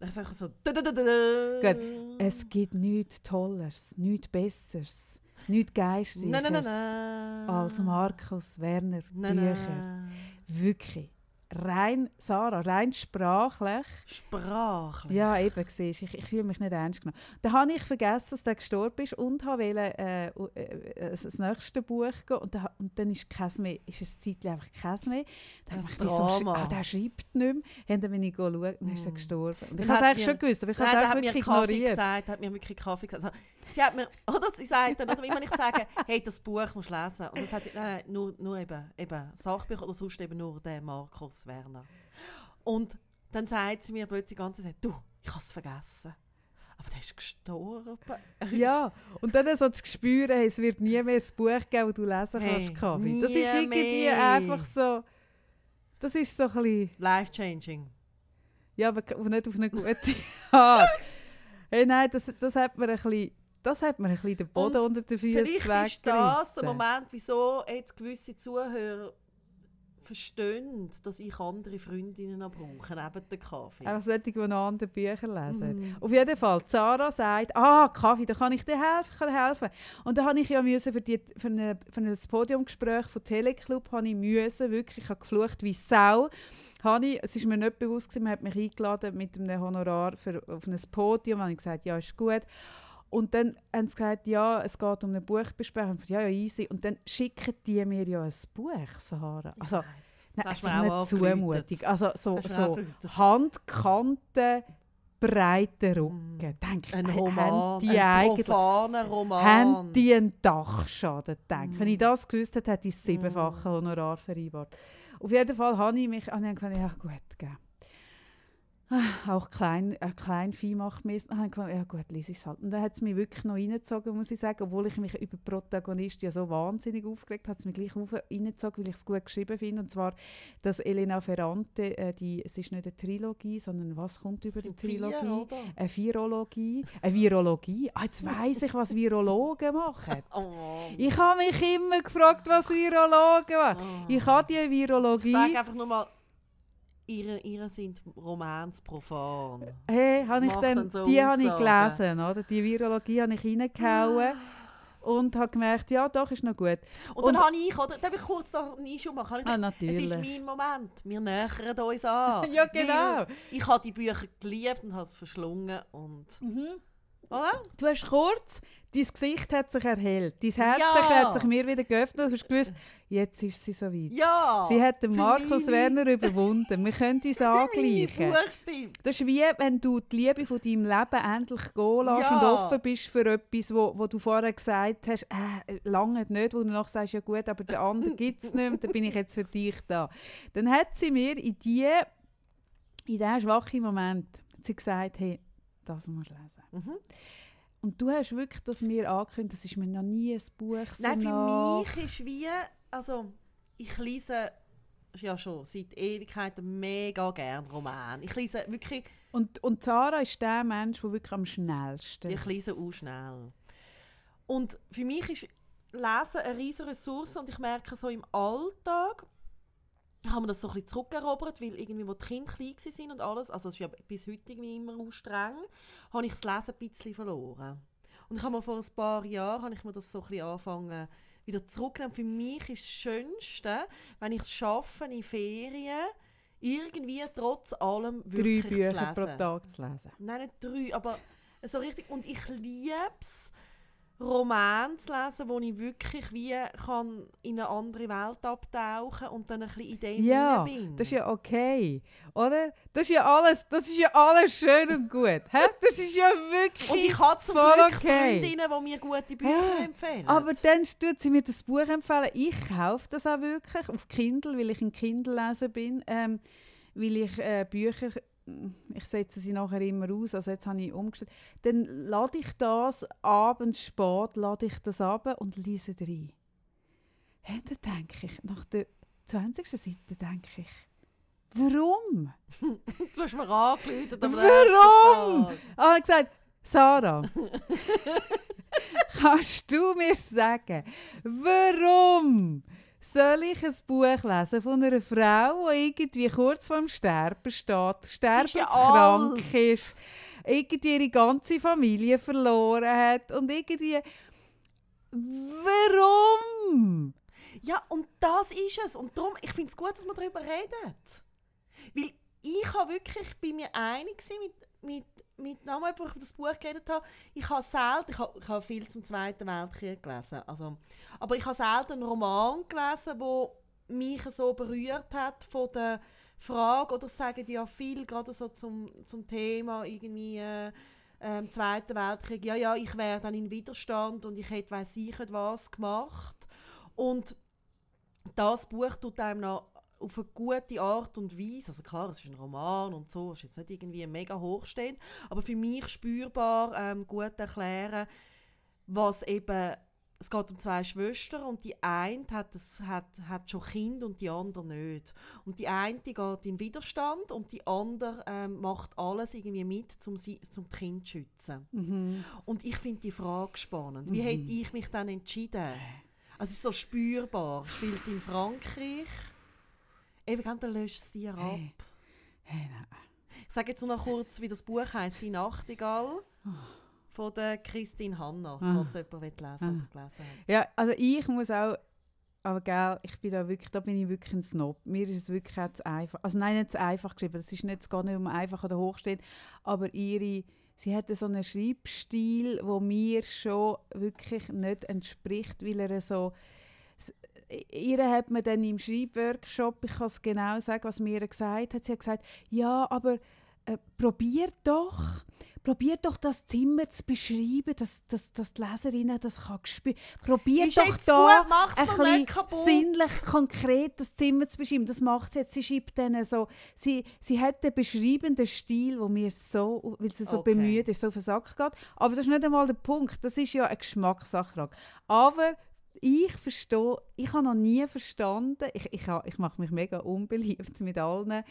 Ich sage so. da, da, da, da, da. Gut. Es gibt nichts Tolleres, nichts Besseres, nichts Geistreicheres Nein, nein, nein, nein. als Markus Werner Nein, Bücher. Wirklich. Rein, Sarah, rein sprachlich. Sprachlich. Ja, eben, siehst, ich, ich fühle mich nicht ernst genommen. Dann habe ich vergessen, dass der gestorben ist und wollte äh, uh, äh, das nächste Buch gehen. Und, dann, und dann ist mehr, ist es zeitlich einfach keins mehr. Dann Das habe ich so, Drama. ah, der schreibt nicht mehr. Und dann bin ich schauen, dann ist er Mm. gestorben. Und ich habe es eigentlich schon gewusst, aber ich habe es da wirklich Kaffee ignoriert. gesagt, hat mir wirklich Kaffee gesagt. Also, sie hat mir, oder sie sagt dann, oder immer ich sage, hey, das Buch musst du lesen. Und dann sagt sie, nein, nein, nur, nur eben, eben Sachbücher oder sonst eben nur der Markus Werner. Und dann sagt sie mir plötzlich die ganze Zeit, du, ich habe es vergessen. Aber der ist gestorben. Ja, und dann so zu spüren, hey, es wird nie mehr ein Buch geben, das du lesen Hey, kannst, Kaffee. Das ist irgendwie mehr. einfach so, das ist so ein bisschen... Life-changing. Ja, aber nicht auf eine gute Art. hey, nein, das, das hat mir ein bisschen das hat mir ein bisschen den Boden Und unter den Füßen Vielleicht ist das der. Moment, wieso jetzt gewisse Zuhörer verstehen, dass ich andere Freundinnen brauche, neben dem Kaffee. Einfach solche, die noch andere Bücher lesen. Mhm. Auf jeden Fall, Zara sagt, ah, Kaffee, da kann ich dir helfen, ich kann helfen. Und da habe ich ja müssen für, die, für, eine, für ein Podiumgespräch von Teleclub, habe ich müssen, wirklich, ich habe geflucht wie Sau. Habe ich, es ist mir nicht bewusst gewesen, man hat mich eingeladen mit einem Honorar für, auf ein Podium, habe ich gesagt, ja, ist gut. Und dann haben sie gesagt, ja, es geht um eine Buchbesprechung. Ich dachte, Ja, ja, easy. Und dann schicken die mir ja ein Buch, Sahara. Also. Nein, du mir eine Zumutung. Also so, so. Handkanten, breiter Rücken. Denke ich, Ein Roman, die ein profaner Roman. haben die einen Dachschaden denke Mm. Wenn ich das gewusst hätte, hätte ich das siebenfache Honorar vereinbart. Auf jeden Fall habe ich mich ich gedacht, ja gut, gell. Auch klein, äh, klein Vieh macht ich gedacht, ja gut, lies es halt. Und dann hat es mich wirklich noch reingezogen, muss ich sagen. Obwohl ich mich über die Protagonisten ja so wahnsinnig aufgeregt habe, hat es mich gleich auf- reingezogen, weil ich es gut geschrieben finde. Und zwar, dass Elena Ferrante, äh, die, es ist nicht eine Trilogie, sondern was kommt über die vier, Trilogie? oder? Eine Virologie. Eine Virologie? Ah, jetzt weiss ich, was Virologen machen. Oh, Ich habe mich immer gefragt, was Virologen machen. Oh. Ich habe die Virologie. Sag einfach nur mal, ihre, ihre sind Romans profan. Hey, habe ich dann, so die habe ich gelesen, oder? Die Virologie habe ich reingehauen und habe gemerkt, ja, doch, ist noch gut. Und, Und- dann habe ich, oder? Darf ich kurz noch einen Einschub machen? Ah, natürlich. Es ist mein Moment. Wir nähern uns an. Ja, genau. Ich habe die Bücher geliebt und habe es verschlungen. Und, oder? Du hast kurz, dein Gesicht hat sich erhellt, dein Herz Ja. hat sich mir wieder geöffnet, du hast gewusst, jetzt ist sie soweit. Ja! Sie hat den Markus meine- Werner überwunden. Wir können uns angleichen. Das ist wie, wenn du die Liebe von deinem Leben endlich gehen lässt Ja. und offen bist für etwas, wo, wo du vorher gesagt hast, äh, lange nicht, wo du noch sagst, ja gut, aber der andere gibt es nicht mehr, dann bin ich jetzt für dich da. Dann hat sie mir in die in diesen schwachen Moment sie gesagt, hey, das musst du lesen. Mhm. Und du hast wirklich das mir angekündigt, das ist mir noch nie ein Buch so Nein, für nach. mich ist wie, also ich lese ja schon seit Ewigkeiten mega gern Roman. Ich lese wirklich, Und, und Sarah ist der Mensch, der wirklich am schnellsten ich lese auch schnell. Und für mich ist Lesen eine riesige Ressource und ich merke so im Alltag, haben wir das so ein bisschen zurückerobert, weil irgendwie, wo die Kinder klein waren und alles, also es ist ja bis heute irgendwie immer auch streng, habe ich das Lesen ein bisschen verloren. Und ich habe mir vor ein paar Jahren, habe ich mir das so ein bisschen angefangen, wieder zurücknehmen. Für mich ist das Schönste, wenn ich es schaffe, in Ferien irgendwie trotz allem drei wirklich zu Bücher lesen. pro Tag zu lesen. Nein, nicht drei, aber so richtig. Und ich liebe es, Romane zu lesen, wo ich wirklich wie kann in eine andere Welt abtauchen und dann ein bisschen in dem Ja, bin. das ist ja okay, oder? Das ist ja alles, das ist ja alles schön und gut. Hä? Das ist ja wirklich und ich habe zum Glück okay. Freundinnen, die mir gute Bücher Ja, empfehlen. Aber dann tut sie mir das Buch empfehlen. Ich kaufe das auch wirklich auf Kindle, weil ich ein Kindle-Leser bin. Ähm, weil ich äh, Bücher, ich setze sie nachher immer aus, also jetzt habe ich umgestellt. Dann lade ich das abends spät, lade ich das ab und lese rein. Hey, dann denke ich, nach der 20. Seite denke ich, warum? du hast mir angerufen. am Warum? Ah, er gesagt, Sarah, kannst du mir sagen, warum soll ich ein Buch lesen von einer Frau, die irgendwie kurz vorm Sterben steht, sterbenskrank alt. ist, irgendwie ihre ganze Familie verloren hat und irgendwie... Warum? Ja, und das ist es. Und darum, ich finde es gut, dass man darüber redet. Weil ich habe wirklich, ich bin mir einig mit, mit, mit Namen, wo ich über das Buch geredet habe. Ich habe selten, ich habe, ich habe viel zum Zweiten Weltkrieg gelesen. Also, aber ich habe selten einen Roman gelesen, der mich so berührt hat von der Frage, oder sagen die ja viel, gerade so zum, zum Thema irgendwie äh, ähm, Zweiten Weltkrieg, ja, ja, ich wäre dann in Widerstand und ich hätte weiss ich nicht was gemacht. Und das Buch tut einem noch auf eine gute Art und Weise, also klar, es ist ein Roman und so, es ist jetzt nicht irgendwie mega hochstehend, aber für mich spürbar ähm, gut erklären, was eben es geht um zwei Schwestern und die eine hat, das, hat, hat schon Kind und die andere nicht. Und die eine geht in Widerstand und die andere ähm, macht alles irgendwie mit, um sie, zum Kind zu schützen. Mhm. Und ich finde die Frage spannend. Wie hätte ich mich dann entschieden? Also es ist so spürbar. Spielt in Frankreich. Eben, dann löscht es dir ab. Hey. Nein. Ich sage jetzt nur noch kurz, wie das Buch heißt, «Die Nachtigall» von der Christine Hanna, Ah. falls jemand will lesen oder gelesen hat. Ja, also ich muss auch, aber gell, ich bin da wirklich, da bin ich wirklich ein Snob. Mir ist es wirklich auch zu einfach, also nein, nicht zu einfach geschrieben, das ist nicht, es geht nicht um einfach oder hochsteht, aber ihre, sie hatte so einen Schreibstil, wo mir schon wirklich nicht entspricht, weil er so, ihr hat mir dann im Schreibworkshop, ich kann es genau sagen, was mir gesagt hat, sie hat gesagt, ja, aber äh, probier doch, probier doch das Zimmer zu beschreiben, dass, dass, dass die Leserinnen das kann spüren. Probier Ist doch da gut, ein sinnlich konkret das Zimmer zu beschreiben. Das macht sie jetzt. Sie schreibt dann so, sie, sie hat den beschreibenden Stil, wo mir so, weil sie so Okay. bemüht ist, so auf den Sack geht. Aber das ist nicht einmal der Punkt. Das ist ja eine Geschmackssache. Aber ich verstehe, ich habe noch nie verstanden, ich, ich, ich mache mich mega unbeliebt mit allen,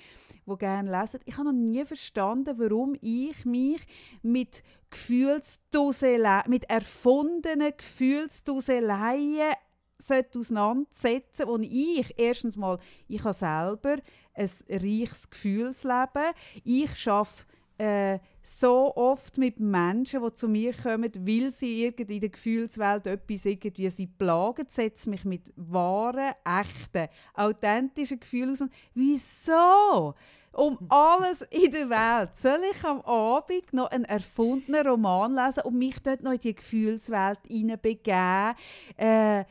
die gerne lesen, ich habe noch nie verstanden, warum ich mich mit Gefühlsduseleien, mit erfundenen Gefühlsduseleien sollte auseinandersetzen, wo ich erstens mal, ich habe selber ein reiches Gefühlsleben, ich schaffe äh, so oft mit Menschen, die zu mir kommen, weil sie irgendwie in der Gefühlswelt etwas irgendwie sie plagen, setze mich mit wahren, echten, authentischen Gefühlen aus. Wieso? Um alles in der Welt soll ich am Abend noch einen erfundenen Roman lesen und mich dort noch in die Gefühlswelt hineinbegeben? Äh,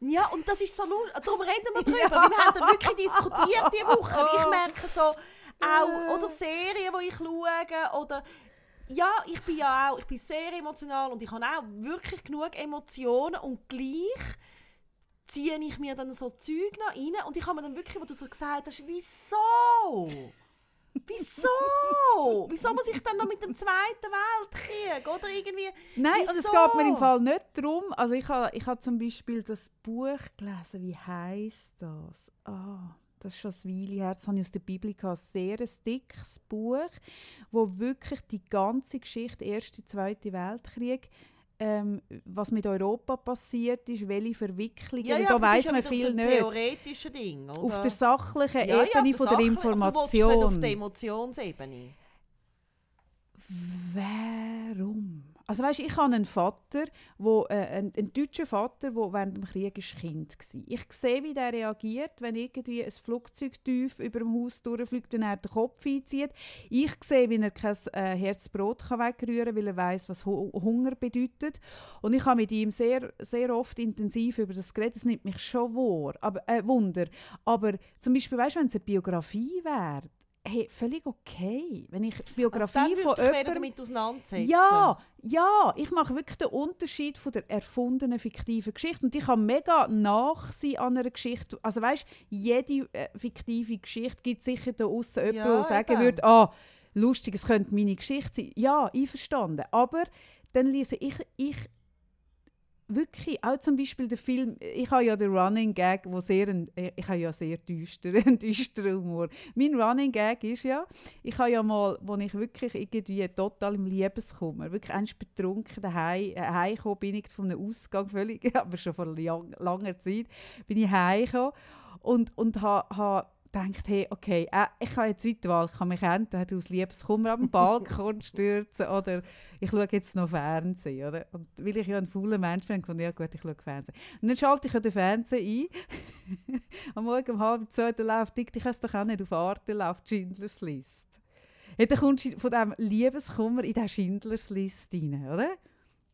Ja, und das ist so lustig. Darum reden wir drüber. Wir haben da wirklich diskutiert diese Woche. Ich merke so, auch, oder Serien, die ich schaue, oder... Ja, ich bin ja auch, ich bin sehr emotional und ich habe auch wirklich genug Emotionen und gleich ziehe ich mir dann so Zeug noch rein und ich habe mir dann wirklich, wo du so gesagt hast, wieso? Wieso? Wieso muss ich dann noch mit dem Zweiten Weltkrieg? Oder irgendwie... Nein, und es geht mir im Fall nicht darum. Also ich habe ich ha zum Beispiel das Buch gelesen. Wie heißt das? Ah, das ist schon ein Weile her. Das habe ich aus der Bibel gehabt. Sehr ein dickes Buch, wo wirklich die ganze Geschichte, Erste, Zweite Weltkrieg, ähm, was mit Europa passiert ist, welche Verwicklungen. Ja, ja, da weiß man viel auf nicht. theoretischen Ding, oder? Auf der sachlichen Ja, Ebene von der Sache, aber Du nicht Information. auf der Emotionsebene. Warum? Also weißt, ich habe einen Vater, wo, äh, einen, einen deutschen Vater, der während dem Krieg ein Kind war. Ich sehe, wie der reagiert, wenn irgendwie ein Flugzeug tief über dem Haus durchfliegt und er den Kopf einzieht. Ich sehe, wie er kein äh, Herzbrot wegrühren kann, weil er weiß, was Hu Hunger bedeutet. Und ich habe mit ihm sehr, sehr oft intensiv über das geredet. Das nimmt mich schon vor, aber, äh, Wunder. Aber zum Beispiel, weißt, wenn es eine Biografie wäre, hey, völlig okay. Wenn ich die Biografie also von jemandem... damit auseinandersetzen. Ja, ja, ich mache wirklich den Unterschied von der erfundenen fiktiven Geschichte und ich kann mega nachsehen an einer Geschichte. Also weißt, jede äh, fiktive Geschichte gibt sicher da außen jemanden, Ja, der sagen eben. würde, ah, lustig, es könnte meine Geschichte sein. Ja, einverstanden. Aber dann lese ich, ich wirklich, auch zum Beispiel der Film, ich habe ja den Running Gag, wo sehr, ein, äh, ich habe ja sehr düsteren, düsteren Humor. Mein Running Gag ist ja, ich habe ja mal, wo ich wirklich irgendwie total im Liebeskummer, wirklich einst betrunken daheim, äh, heimgekommen bin ich von einem Ausgang, völlig, aber schon vor lang, langer Zeit, bin ich heimgekommen und, und habe ha gedacht, hey, okay, äh, ich habe jetzt Wahl, ich kann mich entweder aus Liebeskummer am Balkon stürzen oder ich schaue jetzt noch Fernsehen, oder? Und weil ich ja ein fauler Mensch bin, und ja gut, ich schaue Fernsehen. Und dann schalte ich ja den Fernseher ein. Am Morgen um halb zwei, da läuft, ich ich es doch auch nicht auf Arte, läuft Schindlers List. Ja, dann kommst du von diesem Liebeskummer in diesen Schindlers List rein, oder?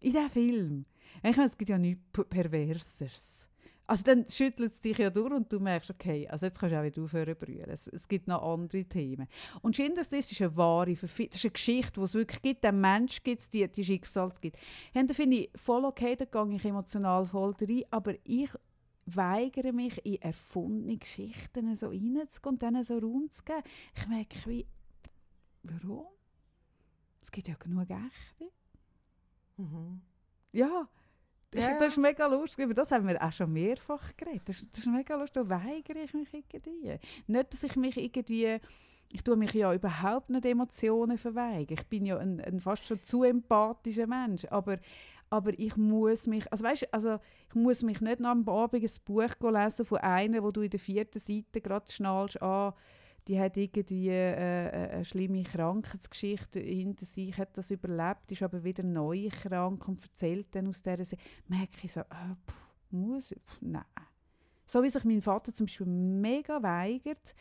In diesen Film. Ich meine, es gibt ja nichts Perverseres. Also dann schüttelt es dich ja durch und du merkst, okay, also jetzt kannst du auch wieder aufhören zu brüllen. Es, es gibt noch andere Themen. Und Schindlers List ist eine wahre das ist eine Geschichte, die es wirklich gibt. Den Mensch gibt es, die, die Schicksale gibt. Ja, und da finde ich voll okay, da gehe ich emotional voll rein, aber ich weigere mich, in erfundene Geschichten so reinzugehen und denen so Raum zu geben. Ich merke, wie, warum? Es gibt ja genug echte. Mhm. Ja, Ja. Das ist mega lustig. Über das haben wir auch schon mehrfach geredet. Das, das ist mega lustig. Da weigere ich mich irgendwie. Nicht, dass ich mich irgendwie... Ich tue mich ja überhaupt nicht Emotionen verweigern. Ich bin ja ein, ein fast schon zu empathischer Mensch. Aber, aber ich muss mich... Also weißt, also ich muss mich nicht nach dem Abend ein Buch lesen von einer, wo du in der vierten Seite gerade schnallst, ah, die hat irgendwie äh, äh, eine schlimme Krankheitsgeschichte hinter sich, hat das überlebt, ist aber wieder neu krank und erzählt dann aus dieser Serie. Merke ich so, ah, pff, muss ich? Pff, nein. So wie sich mein Vater zum Beispiel mega weigert,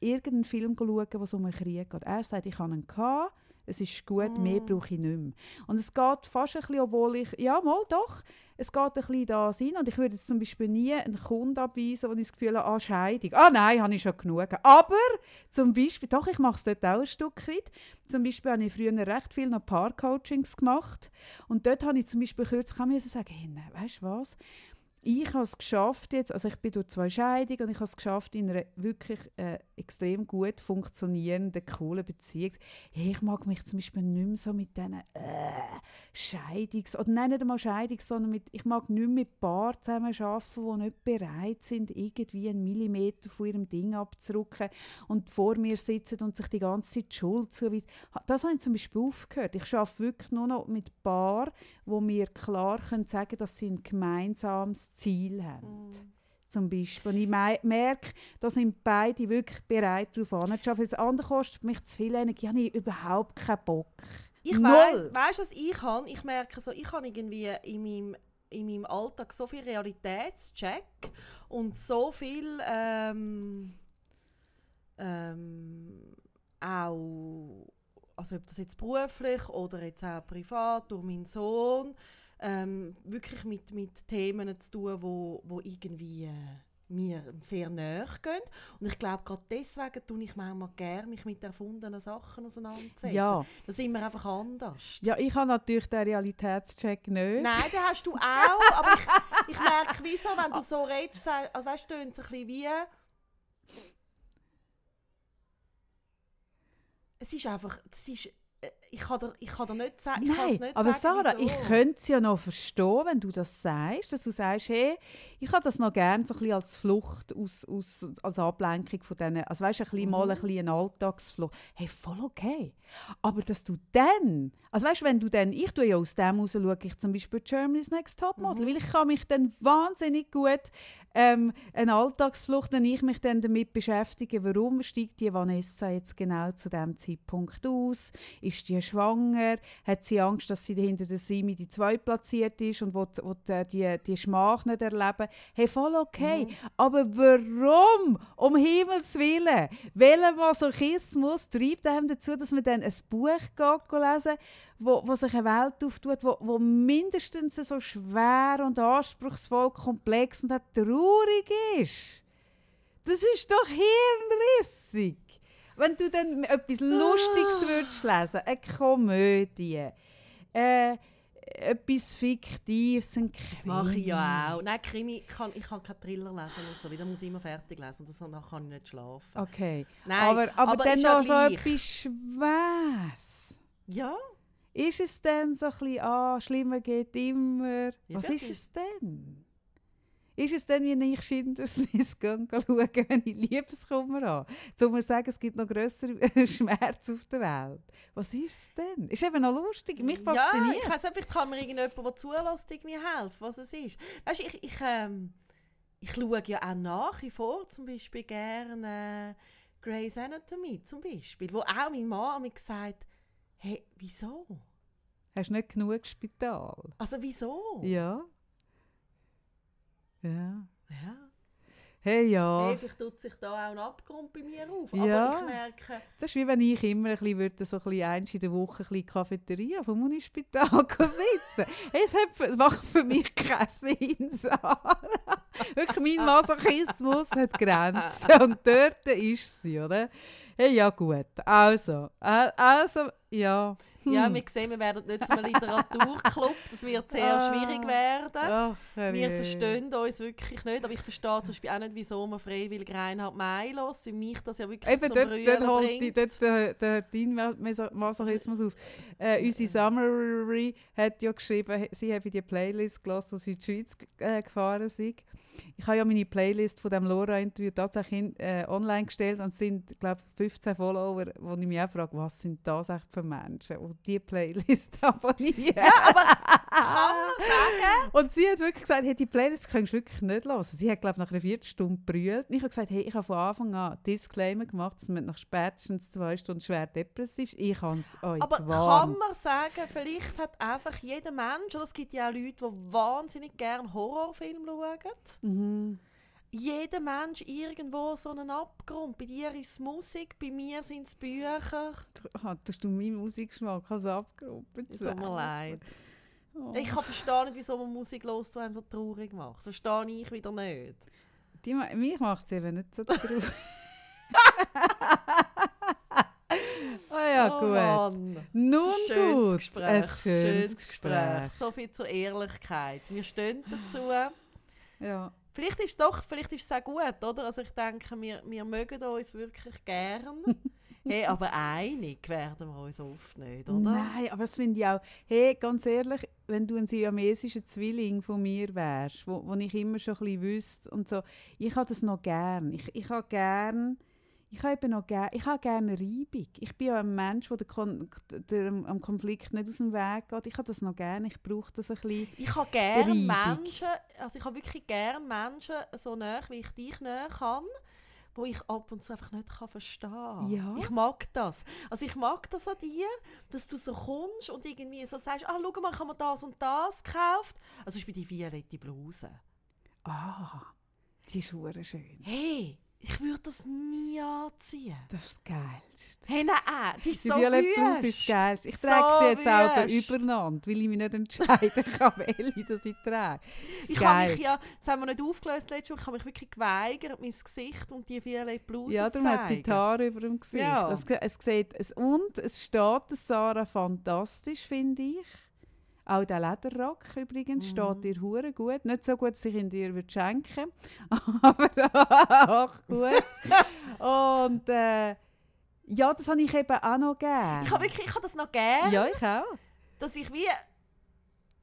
irgendeinen Film zu schauen, wo es um einen Krieg geht. Er sagt, ich habe einen gehabt, es ist gut, mm. mehr brauche ich nicht mehr. Und es geht fast ein bisschen, obwohl ich, ja mal doch, es geht ein bisschen da rein und ich würde jetzt zum Beispiel nie einen Kunden abweisen, wo ich das Gefühl habe, ah, Scheidung. Ah nein, habe ich schon genug. Aber zum Beispiel, doch, ich mache es dort auch ein Stück weit. Zum Beispiel habe ich früher recht viel noch Paar-Coachings gemacht und dort habe ich zum Beispiel kürzlich sagen, hey, weißt du was, ich habe es geschafft jetzt, also ich bin durch zwei Scheidungen und ich habe es geschafft in einer wirklich äh, extrem gut funktionierenden, coolen Beziehung. Hey, ich mag mich zum Beispiel nicht mehr so mit diesen äh, Scheidungs... oder nein, nicht einmal Scheidungs, sondern mit, ich mag nicht mehr mit Paaren zusammen arbeiten, die nicht bereit sind, irgendwie einen Millimeter von ihrem Ding abzurücken und vor mir sitzen und sich die ganze Zeit Schuld zuweisen. Das habe ich zum Beispiel aufgehört. Ich arbeite wirklich nur noch mit Paaren, wo mir klar können sagen dass sie ein gemeinsames Ziel haben. Mm. Zum Beispiel. Und ich merke, da sind beide wirklich bereit, darauf anzuschauen. Weil das andere kostet mich zu viel Energie. Ich habe überhaupt keinen Bock. Ich weiß, weißt du, was ich kann? Ich merke so, ich habe irgendwie in meinem in meinem Alltag so viel Realitätscheck und so viel ähm, ähm, auch also ob das jetzt beruflich oder jetzt auch privat durch meinen Sohn, ähm, wirklich mit, mit Themen zu tun, wo, wo irgendwie äh, mir sehr näher gehen. Und ich glaube, gerade deswegen tue ich manchmal gerne mich mit erfundenen Sachen auseinandersetzen. Ja. Da sind wir einfach anders. Ja, ich habe natürlich den Realitätscheck nicht. Nein, den hast du auch, aber ich, ich merke, wieso, wenn du so redest, also weißt du, es ein bisschen wie es ist einfach, das ist, ich kann dir, ich kann dir nicht sagen, Nein, nicht aber sagen, Sarah, wieso. ich könnte es ja noch verstehen, wenn du das sagst, dass du sagst, hey, ich habe das noch gerne so ein bisschen als Flucht, aus, aus, als Ablenkung von denen, also weißt, ein bisschen mhm. mal ein bisschen Alltagsflucht. Hey, voll okay. Aber dass du dann, also weißt, wenn du dann, ich tue ja aus dem heraus, schaue ich zum Beispiel Germany's Next Topmodel, mhm. weil ich kann mich dann wahnsinnig gut ähm, eine Alltagsflucht, wenn ich mich dann damit beschäftige, warum steigt die Vanessa jetzt genau zu dem Zeitpunkt aus? Ist die schwanger? Hat sie Angst, dass sie hinter der Simi die zwei platziert ist und will, will die, die Schmach nicht erleben? Hey, voll okay. Mhm. Aber warum? Um Himmels Willen. Welcher Masochismus treibt einem dazu, dass man dann ein Buch geht lesen wo, wo sich eine Welt auftut, wo, wo mindestens so schwer und anspruchsvoll, komplex und auch traurig ist. Das ist doch hirnrissig. Wenn du dann etwas Lustiges ah. würdest lesen, eine Komödie, äh, etwas Fiktives, ein Krimi. Das mache ich ja auch. Nein, Krimi, ich kann, ich kann keinen Thriller lesen und so. Da muss ich immer fertig lesen und danach kann ich nicht schlafen. Okay. Nein, aber, aber, aber dann noch so etwas Schweres. Ja. Ist es denn so ein bisschen, ah, schlimmer geht immer? Ja, Was ist es denn? Ist es denn, wie ich Schindlers List schauen, wenn ich Liebeskummer habe? Zum mir sagen, es gibt noch größere Schmerz auf der Welt. Was ist es denn? Ist eben noch lustig. Mich fasziniert. Ja, ich weiß nicht, kann mir irgendjemand, der zulässt, irgendwie helfen, was es ist. Weißt du, ich, ich, ähm, ich schaue ja auch nach wie vor zum Beispiel gerne äh, Grey's Anatomy zum Beispiel, wo auch mein Mann mir gesagt Hey, wieso? Hast du nicht genug Spital? Also wieso? Ja. Ja. Ja. Hey, ja. Hey, vielleicht tut sich da auch ein Abgrund bei mir auf. Ja. Aber ich merke... Das ist wie wenn ich immer ein bisschen, würde, so ein bisschen eins in der Woche ein bisschen Cafeteria vom Unispital sitzen Es hat, macht für mich keinen Sinn, Sarah. Wirklich, mein Masochismus hat Grenzen. Und dort ist sie, oder? Hey, ja gut. Also, also, ja. Ja, Hm. wir sehen, wir werden nicht zum Literaturclub. Das wird sehr Ah. schwierig werden. Ach, Wir verstehen uns wirklich nicht, aber ich verstehe zum Beispiel auch nicht, wieso man freiwillig Reinhard May lässt, weil mich das ja wirklich Eben zum dort, Brüllen dort holt bringt. dort der, der dein Mas- Masochismus auf. Äh, unsere Summary hat ja geschrieben, sie habe die Playlist gelassen, als sie in die Schweiz äh, gefahren sind. Ich habe ja meine Playlist von dem Laura-Interview tatsächlich in, äh, online gestellt und es sind, glaube 15 Follower, wo ich mich auch frage, was sind das echt für Menschen, die diese Playlist abonnieren. Ja, aber kann man sagen, Und sie hat wirklich gesagt, hey, die Playlist kannst du wirklich nicht hören. Sie hat, glaube ich, nach einer Viertelstunde brüllt. Ich habe gesagt, hey, ich habe von Anfang an Disclaimer gemacht, dass man nach spätestens zwei Stunden schwer depressiv ist. Ich kann es euch aber kann warnen. man sagen, vielleicht hat einfach jeder Mensch, oder es gibt ja auch Leute, die wahnsinnig gerne Horrorfilme schauen, Mhm. Jeder Mensch irgendwo so einen Abgrund. Bei dir ist es Musik, bei mir sind es Bücher. Tust du meinen Musikgeschmack als Abgruppe Es tut mir leid. Oh. Ich kann verstehen nicht, wieso man Musik hört, die einem so traurig macht. Das verstehe ich wieder nicht. Die, mich macht es eben nicht so traurig. Ah ja, oh, gut. Mann. Nun Schönes gut. Gespräch. Ein schönes Gespräch. So viel zur Ehrlichkeit. Wir stehen dazu. Ja. Vielleicht ist es doch, vielleicht ist es auch gut, oder? Also ich denke, wir, wir mögen uns wirklich gern. hey, aber einig werden wir uns oft nicht, oder? Nein, aber das finde ich auch. Hey, ganz ehrlich, wenn du ein siamesischer Zwilling von mir wärst, wo, wo ich immer schon ein bisschen wüsste und so, ich habe das noch gern. Ich, ich habe gern. Ich habe eben noch gern, ich habe gerne Reibung. Ich bin ja ein Mensch, der, Kon der am Konflikt nicht aus dem Weg geht. Ich habe das noch gerne. Ich brauche das ein bisschen. Ich habe gerne. Menschen, also ich habe wirklich gerne Menschen so nah, wie ich dich näher kann, wo ich ab und zu einfach nicht kann verstehen Ja. Ich mag das. Also ich mag das an dir, dass du so kommst und irgendwie so sagst, ah, schau mal, ich habe mir das und das gekauft. Also ich bin die violette Bluse. Ah, die ist schön. Hey, ich würde das nie anziehen. Das ist das Geilste. Hey, nein, die ist Die so Violette Bluse ist das Geilste. Ich So trage sie jetzt auch übereinander, weil ich mich nicht entscheiden kann, welche das ich trage. Das Ich habe mich ja, das haben wir nicht aufgelöst letztes Woche, ich habe mich wirklich geweigert, mein Gesicht und die violette Bluse Ja, zu darum hat sie die Haare über dem Gesicht. Ja. Das, es sieht, es, und es steht Sarah fantastisch, finde ich. Auch der Lederrock übrigens Mhm. steht dir hure gut. Nicht so gut, dass ich ihn dir würde schenken aber auch gut. und äh, ja, das habe ich eben auch noch gerne. Ich habe wirklich, ich habe das noch gerne, Ja, ich auch. dass ich wie,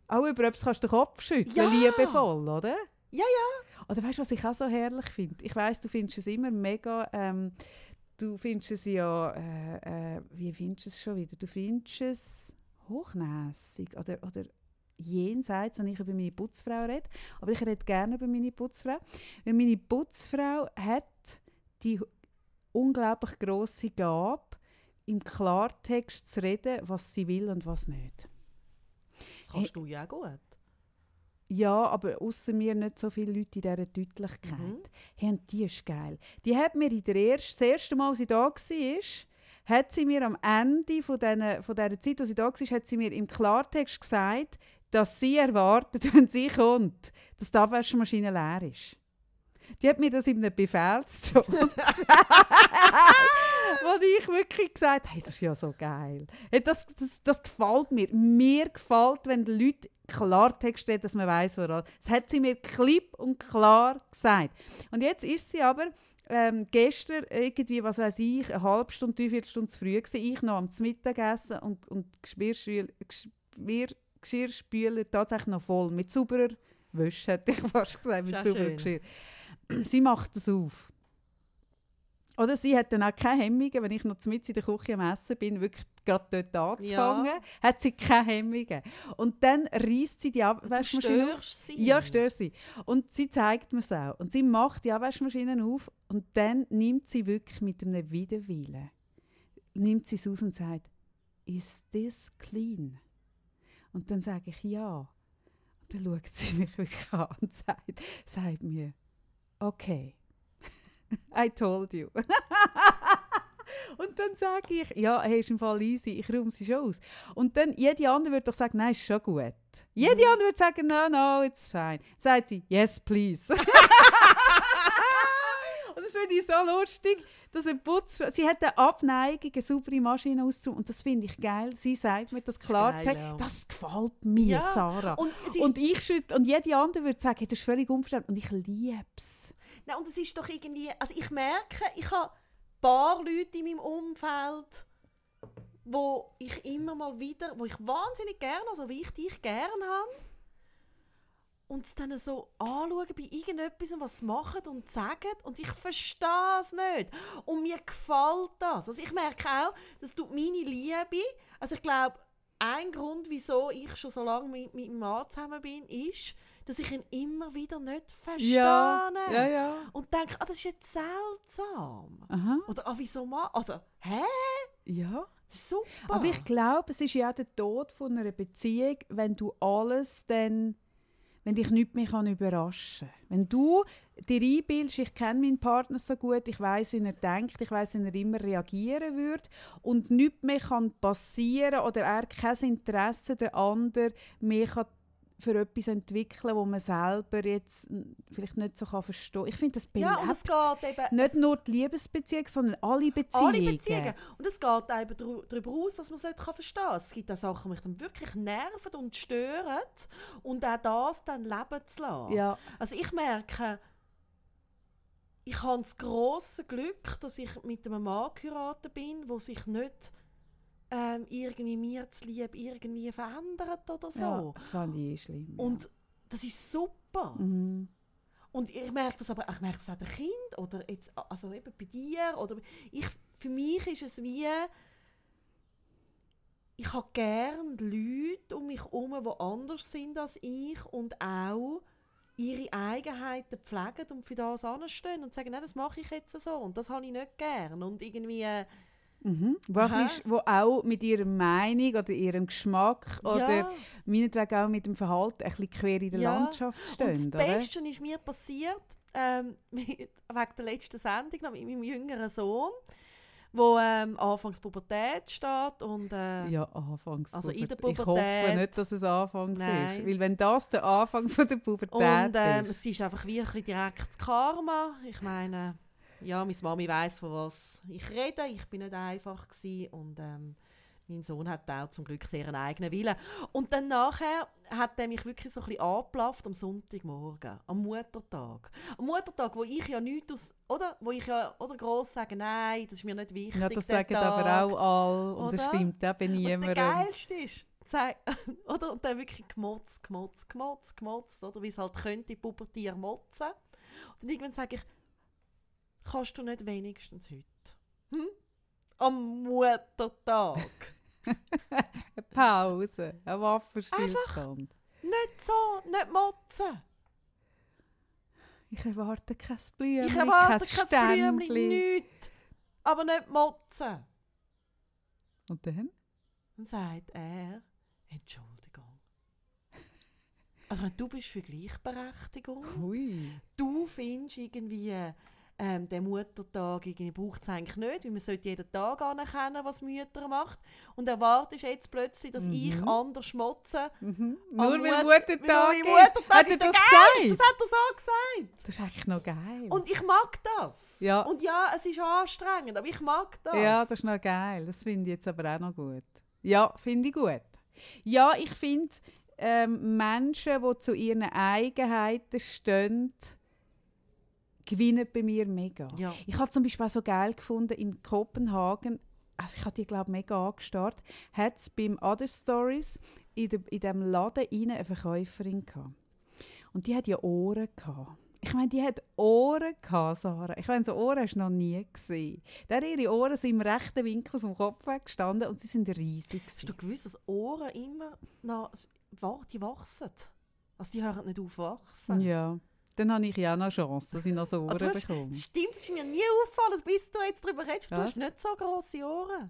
Auch über etwas kannst du den Kopf schütteln, Ja. liebevoll, oder? Ja, ja. Oder weißt du, was ich auch so herrlich finde? Ich weiß, du findest es immer mega. Ähm, du findest es ja. Äh, äh, wie findest du es schon wieder? Du findest es hochnäsig oder, oder jenseits, wenn ich über meine Putzfrau rede. Aber ich rede gerne über meine Putzfrau. Weil meine Putzfrau hat die unglaublich grosse Gabe, im Klartext zu reden, was sie will und was nicht. das kannst du ja gut. Ja, aber außer mir nicht so viele Leute in dieser Deutlichkeit. Mhm. Hey, und die ist geil. Die hat mir in der ersten, das erste Mal, als sie da war, hat sie mir am Ende von, diesen, von dieser Zeit, als sie da war, hat sie mir im Klartext gesagt, dass sie erwartet, wenn sie kommt, dass die Abwaschmaschine leer ist. Die hat mir das in einem Befehlston gesagt. Wo ich wirklich gesagt habe, hey, das ist ja so geil. Hey, das, das, das gefällt mir. Mir gefällt, wenn die Leute Klartext reden, dass man weiss, woran. Das hat sie mir klipp und klar gesagt. Und jetzt ist sie aber ähm, gestern irgendwie, was weiß ich, eine halbe Stunde, dreiviertel Stunde zu früh gewesen. Ich noch am Mittagessen und, und Geschirrspüler, Geschirr, Geschirrspüler tatsächlich noch voll. Mit sauberer Wäsche, hätte ich fast gesagt, mit schön. Geschirr. sie macht das auf. Oder sie hat dann auch keine Hemmungen, wenn ich noch mit in der Küche am Essen bin, wirklich gerade dort anzufangen, Ja. hat sie keine Hemmungen. Und dann reißt sie die Abwaschmaschine auf. störst sie. Ja, ich störe sie. Und sie zeigt mir es auch. Und sie macht die Abwaschmaschine auf und dann nimmt sie wirklich mit einem Widerwillen, nimmt sie es aus und sagt, ist this clean? Und dann sage ich ja. Und dann schaut sie mich wirklich an und sagt, sagt mir, okay, I told you. Und dann sage ich, ja, hey, ist im Fall easy, ich räume sie schon aus. Und dann, jede andere würde doch sagen, nein, ist schon gut. Jede Mhm. andere würde sagen, no, no, it's fine. Sagt sie, yes, please. Und dann das finde ich so lustig, dass ein Putz, sie hat eine Abneigung, eine saubere Maschine auszuräumen und das finde ich geil. Sie sagt mir das klar, geil, das, ja. das gefällt mir, Ja, Sarah. Und, Und ich schütt, und jede andere würde sagen, das ist völlig unverständlich. Und ich liebe es. Nein, und es ist doch irgendwie, also ich merke, ich habe ein paar Leute in meinem Umfeld, wo ich immer mal wieder, wo ich wahnsinnig gerne, also wie ich dich gerne habe, und es dann so anschauen bei irgendetwas, was sie machen und sagen und ich verstehe es nicht. Und mir gefällt das. Also ich merke auch, das tut meine Liebe, also ich glaube, ein Grund, wieso ich schon so lange mit, mit meinem Mann zusammen bin, ist, dass ich ihn immer wieder nicht verstehe. ja, ja. Und denke, ah, das ist jetzt seltsam. Aha, Oder ah, wieso mal? Oder, hä? ja. Super. Aber ich glaube, es ist ja auch der Tod von einer Beziehung, wenn du alles dann, wenn dich nichts mehr kann überraschen kann. Wenn du dir einbildest, ich kenne meinen Partner so gut, ich weiß, wie er denkt, ich weiß, wie er immer reagieren würde und nichts mehr kann passieren oder er kein Interesse der andere mehr kann für etwas entwickeln, wo man selber jetzt vielleicht nicht so kann verstehen. Ich finde das ja, belebt. und es geht eben... nicht nur die Liebesbeziehung, sondern alle Beziehungen. Alle Beziehungen. Und es geht eben darüber aus, dass man es nicht kann verstehen kann. Es gibt auch Sachen, die mich dann wirklich nerven und stören. Und auch das dann leben zu lassen. Ja, Also ich merke, ich habe das grosse Glück, dass ich mit einem Mann geheiratet bin, der sich nicht ähm, irgendwie mir zu lieb irgendwie verändert oder so. ja, das fand ich eh schlimm. ja. Und das ist super. Mhm. Und ich merke das aber, ich merke das auch den Kind oder jetzt, also eben bei dir oder ich, für mich ist es wie, ich habe gerne Leute um mich herum, die anders sind als ich und auch ihre Eigenheiten pflegen und für das anstehen und sagen, nein, das mache ich jetzt so und das habe ich nicht gern und irgendwie, äh, Mhm. Wo, bisschen- wo auch mit ihrer Meinung oder ihrem Geschmack oder ja. meinetwegen auch mit dem Verhalten ein bisschen quer in der Ja. Landschaft Und stehen. das oder? Beste ist mir passiert, ähm, mit, wegen der letzten Sendung noch mit meinem jüngeren Sohn, wo ähm, anfangs Pubertät steht und äh, Ja, anfangs. Also in der Ich hoffe Pubertät. nicht, dass es anfangs Nein. ist. Weil wenn das der Anfang von der Pubertät Und ähm, ist. es ist einfach wie ein direktes Karma. Ich meine, ja, meine Mami weiß von was ich rede. Ich bin nicht einfach gewesen und ähm, mein Sohn hat auch zum Glück sehr einen eigenen Willen. Und dann nachher hat er mich wirklich so ein bisschen angeplafft am Sonntagmorgen, am Muttertag. Am Muttertag, wo ich ja nichts aus, oder? Wo ich ja, oder gross sage, nein, das ist mir nicht wichtig. ja, das sagen Tag. aber auch alle. Und das Oder? stimmt eben Und der geilste ist, oder? Und dann wirklich gemotzt, gemotzt, gemotzt, gemotzt, oder? Wie es halt könnte, Pubertier motzen. Und dann irgendwann sage ich, kannst du nicht wenigstens heute? Hm? Am Muttertag. Eine Pause, ein Waffenstillstand. nicht so, nicht motzen. Ich erwarte kein Blümchen, Ich erwarte kein Ständchen. Blümchen, nichts. Aber nicht motzen. Und dann? Dann sagt er, Entschuldigung. Also du bist für Gleichberechtigung. Hui. du findest irgendwie ähm, den Muttertag irgendwie braucht es eigentlich nicht, weil man sollte jeden Tag anerkennen, was Mütter macht. Und erwartest jetzt plötzlich, dass ich Mhm. anders schmotze. Mhm. Nur weil Mut- Muttertag weil ist. Muttertag Hat er ist der das geilste, gesagt? Das hat er so gesagt. Das ist eigentlich noch geil. Und ich mag das. Ja. Und ja, es ist anstrengend, aber ich mag das. Ja, das ist noch geil. Das finde ich jetzt aber auch noch gut. Ja, finde ich gut. Ja, ich finde, ähm, Menschen, die zu ihren Eigenheiten stehen, gewinnen bei mir mega. Ja. Ich habe zum Beispiel auch so geil gefunden, in Kopenhagen, also ich habe die, glaube mega angestarrt, hat es beim Other Stories in, de, in dem Laden rein eine Verkäuferin gehabt. Und die hat ja Ohren gehabt. Ich meine, die hat Ohren gehabt, Sarah. Ich meine, so Ohren hast du noch nie gesehen. Der, ihre Ohren sind im rechten Winkel vom Kopf weg gestanden und sie sind riesig. Hast gewesen. du gewusst, dass Ohren immer noch, die wachsen? Also die hören nicht auf wachsen. Ja. Dann habe ich ja auch noch Chance, dass ich noch so Aber Ohren hast, bekomme. stimmt, das ist mir nie aufgefallen, bis du jetzt darüber redest. Du hast nicht so grosse Ohren.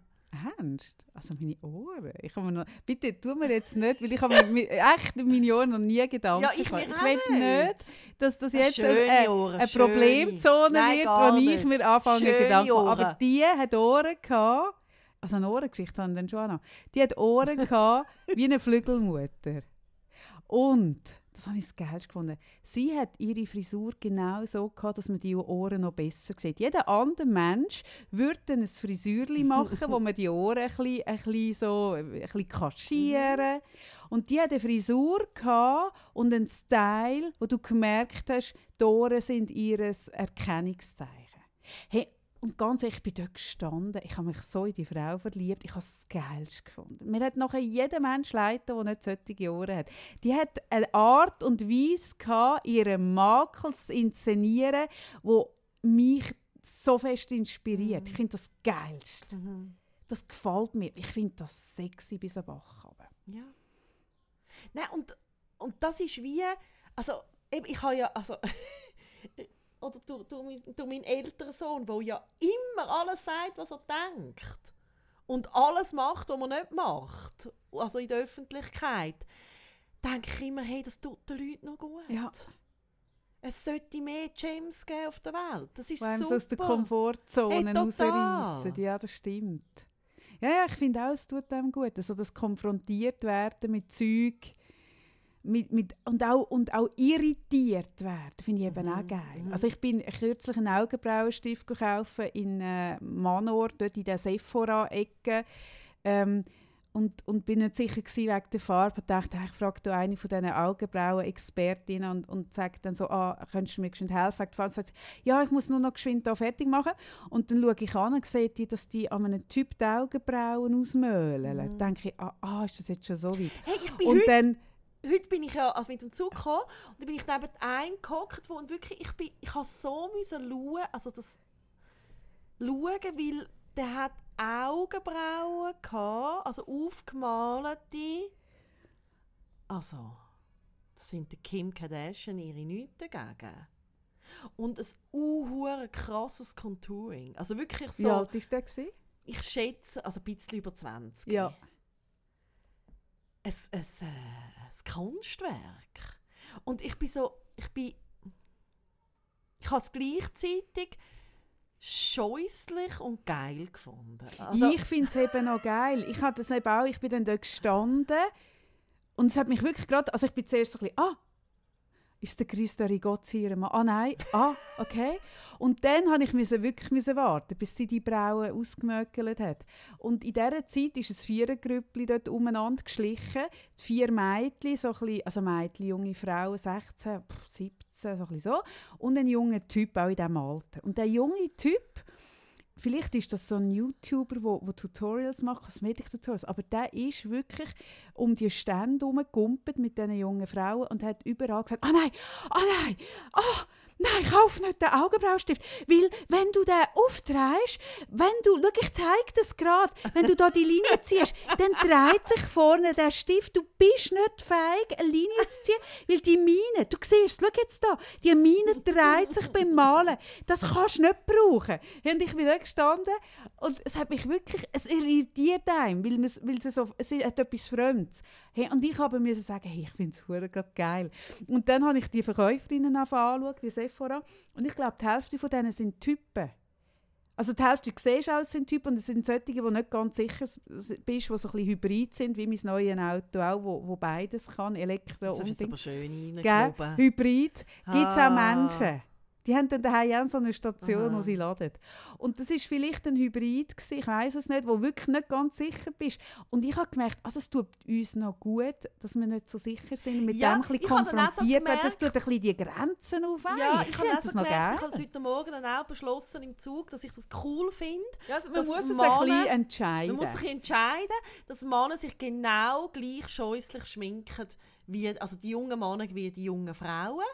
Ernst? Also meine Ohren? Ich habe mir noch, bitte, tu mir jetzt nicht, weil ich habe mir echt mit meinen Ohren noch nie Gedanken Ja, ich ich will nicht. dass das jetzt eine, Ohren, eine. Problemzone Nein, wird, wo ich mir anfange Schöne Gedanken Aber Ohren. die hat Ohren gehabt, also eine Ohrengeschichte haben dann schon noch. Die hat Ohren gehabt wie eine Flügelmutter. Und, das habe ich das Geilste gefunden. Sie hat ihre Frisur genau so gehabt, dass man die Ohren noch besser sieht. Jeder andere Mensch würde ein Frisürli machen, wo man die Ohren ein bisschen, ein bisschen so ein bisschen kaschieren. Mhm. Und die hatte eine Frisur und einen Style, wo du gemerkt hast, die Ohren sind ihr Erkennungszeichen. Hey, und ganz ehrlich, ich bin dort gestanden. Ich habe mich so in die Frau verliebt. Ich habe es geilst gefunden. Mir hat nachher jeder Mensch leiden, der nicht solche Ohren hat. Die hat eine Art und Weise gehabt, ihren Makel zu inszenieren, wo mich so fest inspiriert. Mhm. Ich finde das geilst. Mhm. Das gefällt mir. Ich finde das sexy bis am Bach. Ja. Nein, und, und das ist wie, also ich habe ja, also oder durch, durch, mein, durch meinen älteren Sohn, der ja immer alles sagt, was er denkt. Und alles macht, was man nicht macht. Also in der Öffentlichkeit. Denke ich immer, hey, das tut den Leuten noch gut. Ja. Es sollte mehr James geben auf der Welt. Das ist Weil super. aus der Komfortzone hey, rausreißen. Ja, das stimmt. Ja, ja ich finde auch, es tut dem gut. Also das konfrontiert werden mit Zeug mit, mit, und, auch, und auch irritiert werden, finde ich eben mhm. auch geil. Mhm. Also ich bin kürzlich einen Augenbrauenstift gekauft in äh, Manor, dort in der Sephora-Ecke. Ähm, und, und bin nicht sicher gewesen wegen der Farbe. Ich dachte, ich frage da eine von diesen Augenbrauen-Expertinnen und, und sage dann so, ah, könntest du mir geschwind helfen? Und sagt sie, ja, ich muss nur noch geschwind da fertig machen. Und dann schaue ich an und sehe, die, dass die an einem Typ die Augenbrauen ausmöhlen. Mhm. Dann denke ich, ah, ah, ist das jetzt schon so weit? Hey, ich bin und dann heute bin ich ja also mit dem Zug gekommen und dann bin ich neben einem gehockt, wo und wirklich, ich bin, ich habe so müssen schauen, also das schauen, weil der hat Augenbrauen gehabt, also aufgemalte, also das sind der Kim Kardashian ihre nichts dagegen. Und ein uh, krasses Contouring. Also wirklich so... Wie alt war der? Ich schätze, also ein bisschen über 20. Ja. Ein, ein, ein Kunstwerk. Und ich bin so, ich bin, ich habe es gleichzeitig scheußlich und geil gefunden. Also, ich finde es eben auch geil. Ich habe das eben auch, ich bin dann dort gestanden und es hat mich wirklich gerade, also ich bin zuerst so ein bisschen, ah, ist der Christo Rigozzi ihr Mann? Ah nein, ah, okay. Und dann musste ich wirklich warten, bis sie die Brauen ausgemöckelt hat. Und in dieser Zeit ist ein Vierergrüppli dort umeinander geschlichen. Die vier Mädchen, so bisschen, also Mädchen, junge Frauen, 16, 17, so ein so. Und ein junger Typ auch in diesem Alter. Und der junge Typ, vielleicht ist das so ein YouTuber, der Tutorials macht, Kosmetik-Tutorials, aber der ist wirklich um die Stände herumgegumpelt mit diesen jungen Frauen und hat überall gesagt, ah nein, ah nein, ah, nein, kauf nicht den Augenbraustift, weil wenn du den aufdrehst, wenn du, schau, ich zeige das gerade, wenn du da die Linie ziehst, dann dreht sich vorne der Stift, du bist nicht fähig, eine Linie zu ziehen, weil die Mine, du siehst, schau jetzt da, die Mine dreht sich beim Malen, das kannst du nicht brauchen. Und ich bin da gestanden und es hat mich wirklich, es irritiert einem, weil, weil es, so, es hat etwas Fremdes. Hey, und ich habe mir sagen, hey, ich finde es geil. Und dann habe ich die Verkäuferinnen angeschaut, die Sephora. Und ich glaube, die Hälfte von denen sind Typen. Also die Hälfte siehst du aus sind Typen und es sind solche, die nicht ganz sicher bist, die so ein bisschen hybrid sind, wie mein neues Auto auch, wo, wo beides kann, Elektro und... Das ist aber schön Hybrid. Gibt es auch ah. Menschen. Die haben dann daheim auch so eine Station, Aha. wo sie laden. Und das ist vielleicht ein Hybrid gewesen, ich weiß es nicht, wo wirklich nicht ganz sicher bist. Und ich habe gemerkt, also es tut uns noch gut, dass wir nicht so sicher sind, mit ja, dem ein bisschen konfrontiert werden. Das tut ein bisschen die Grenzen aufweichen. Ja, ich, ich habe das noch gemerkt, Ich habe heute Morgen dann auch beschlossen im Zug, dass ich das cool finde. Ja, also man muss es Männer, ein bisschen entscheiden. Man muss sich entscheiden, dass Männer sich genau gleich scheußlich schminken wie also die jungen Männer wie die jungen Frauen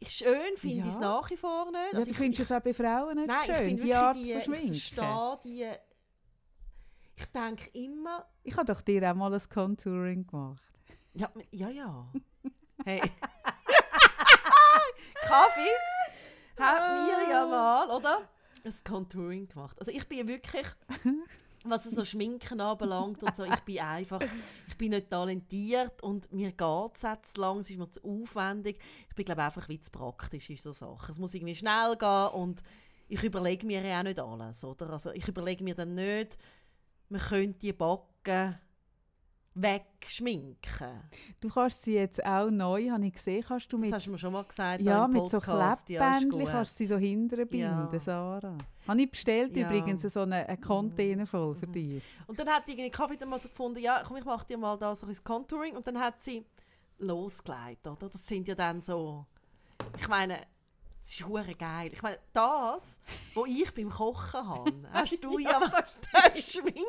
ich schön finde ja. ich es nach wie vor nicht. Also ja, du findest es auch bei Frauen nicht nein, schön, ich die Art die, von Schminken? Ich verstehe die... Ich denke immer... Ich habe doch dir auch mal ein Contouring gemacht. Ja, ja, ja. hey. Kaffee hat mir ja mal, oder? Ein Contouring gemacht. Also ich bin wirklich was so Schminken anbelangt und so, ich bin einfach, ich bin nicht talentiert und mir geht es jetzt lang, es ist mir zu aufwendig. Ich bin glaube einfach wie zu praktisch in so Sachen. Es muss irgendwie schnell gehen und ich überlege mir ja auch nicht alles, oder? Also ich überlege mir dann nicht, man könnte die backen wegschminken. Du kannst sie jetzt auch neu, habe ich gesehen, kannst du Das mit, hast du mir schon mal gesagt. ja, mit so Podcast. Ja, ist Klebbändchen gut. kannst du sie so hinterher binden, Ja. Sarah. Habe ich bestellt Ja. übrigens, so einen, einen Container voll für Mhm. dich. Und dann hat irgendwie Kaffee dann mal so gefunden, ja, komm, ich mache dir mal da so ein Contouring. Und dann hat sie losgelegt, oder? Das sind ja dann so, ich meine, das ist hure geil. Ich meine, das, was ich beim Kochen habe, hast du ja, beim Schminken.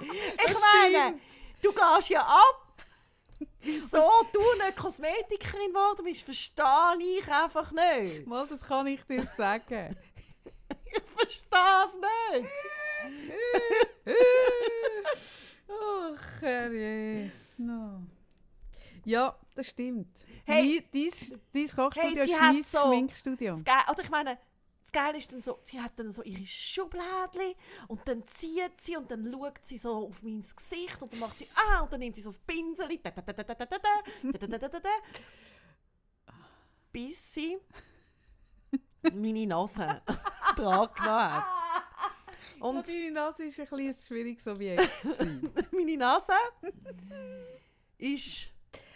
Ich meine, du gehst ja ab. Wieso du nicht Kosmetikerin geworden bist, verstehe ich einfach nicht. Mal, das kann ich dir sagen versteh's nicht. Ach, herrje. No. Ja, das stimmt. Hey, dein, dein Kochstudio hey, ein so, Schminkstudio. Also ich meine, das Geile ist dann so, sie hat dann so ihre Schubladli und dann zieht sie und dann schaut sie so auf mein Gesicht und dann macht sie «Ah!» und dann nimmt sie so das Pinsel, bis sie meine Nase dran genommen hat. Und Und deine Nase ist ein, ein schwieriges Objekt. meine Nase ist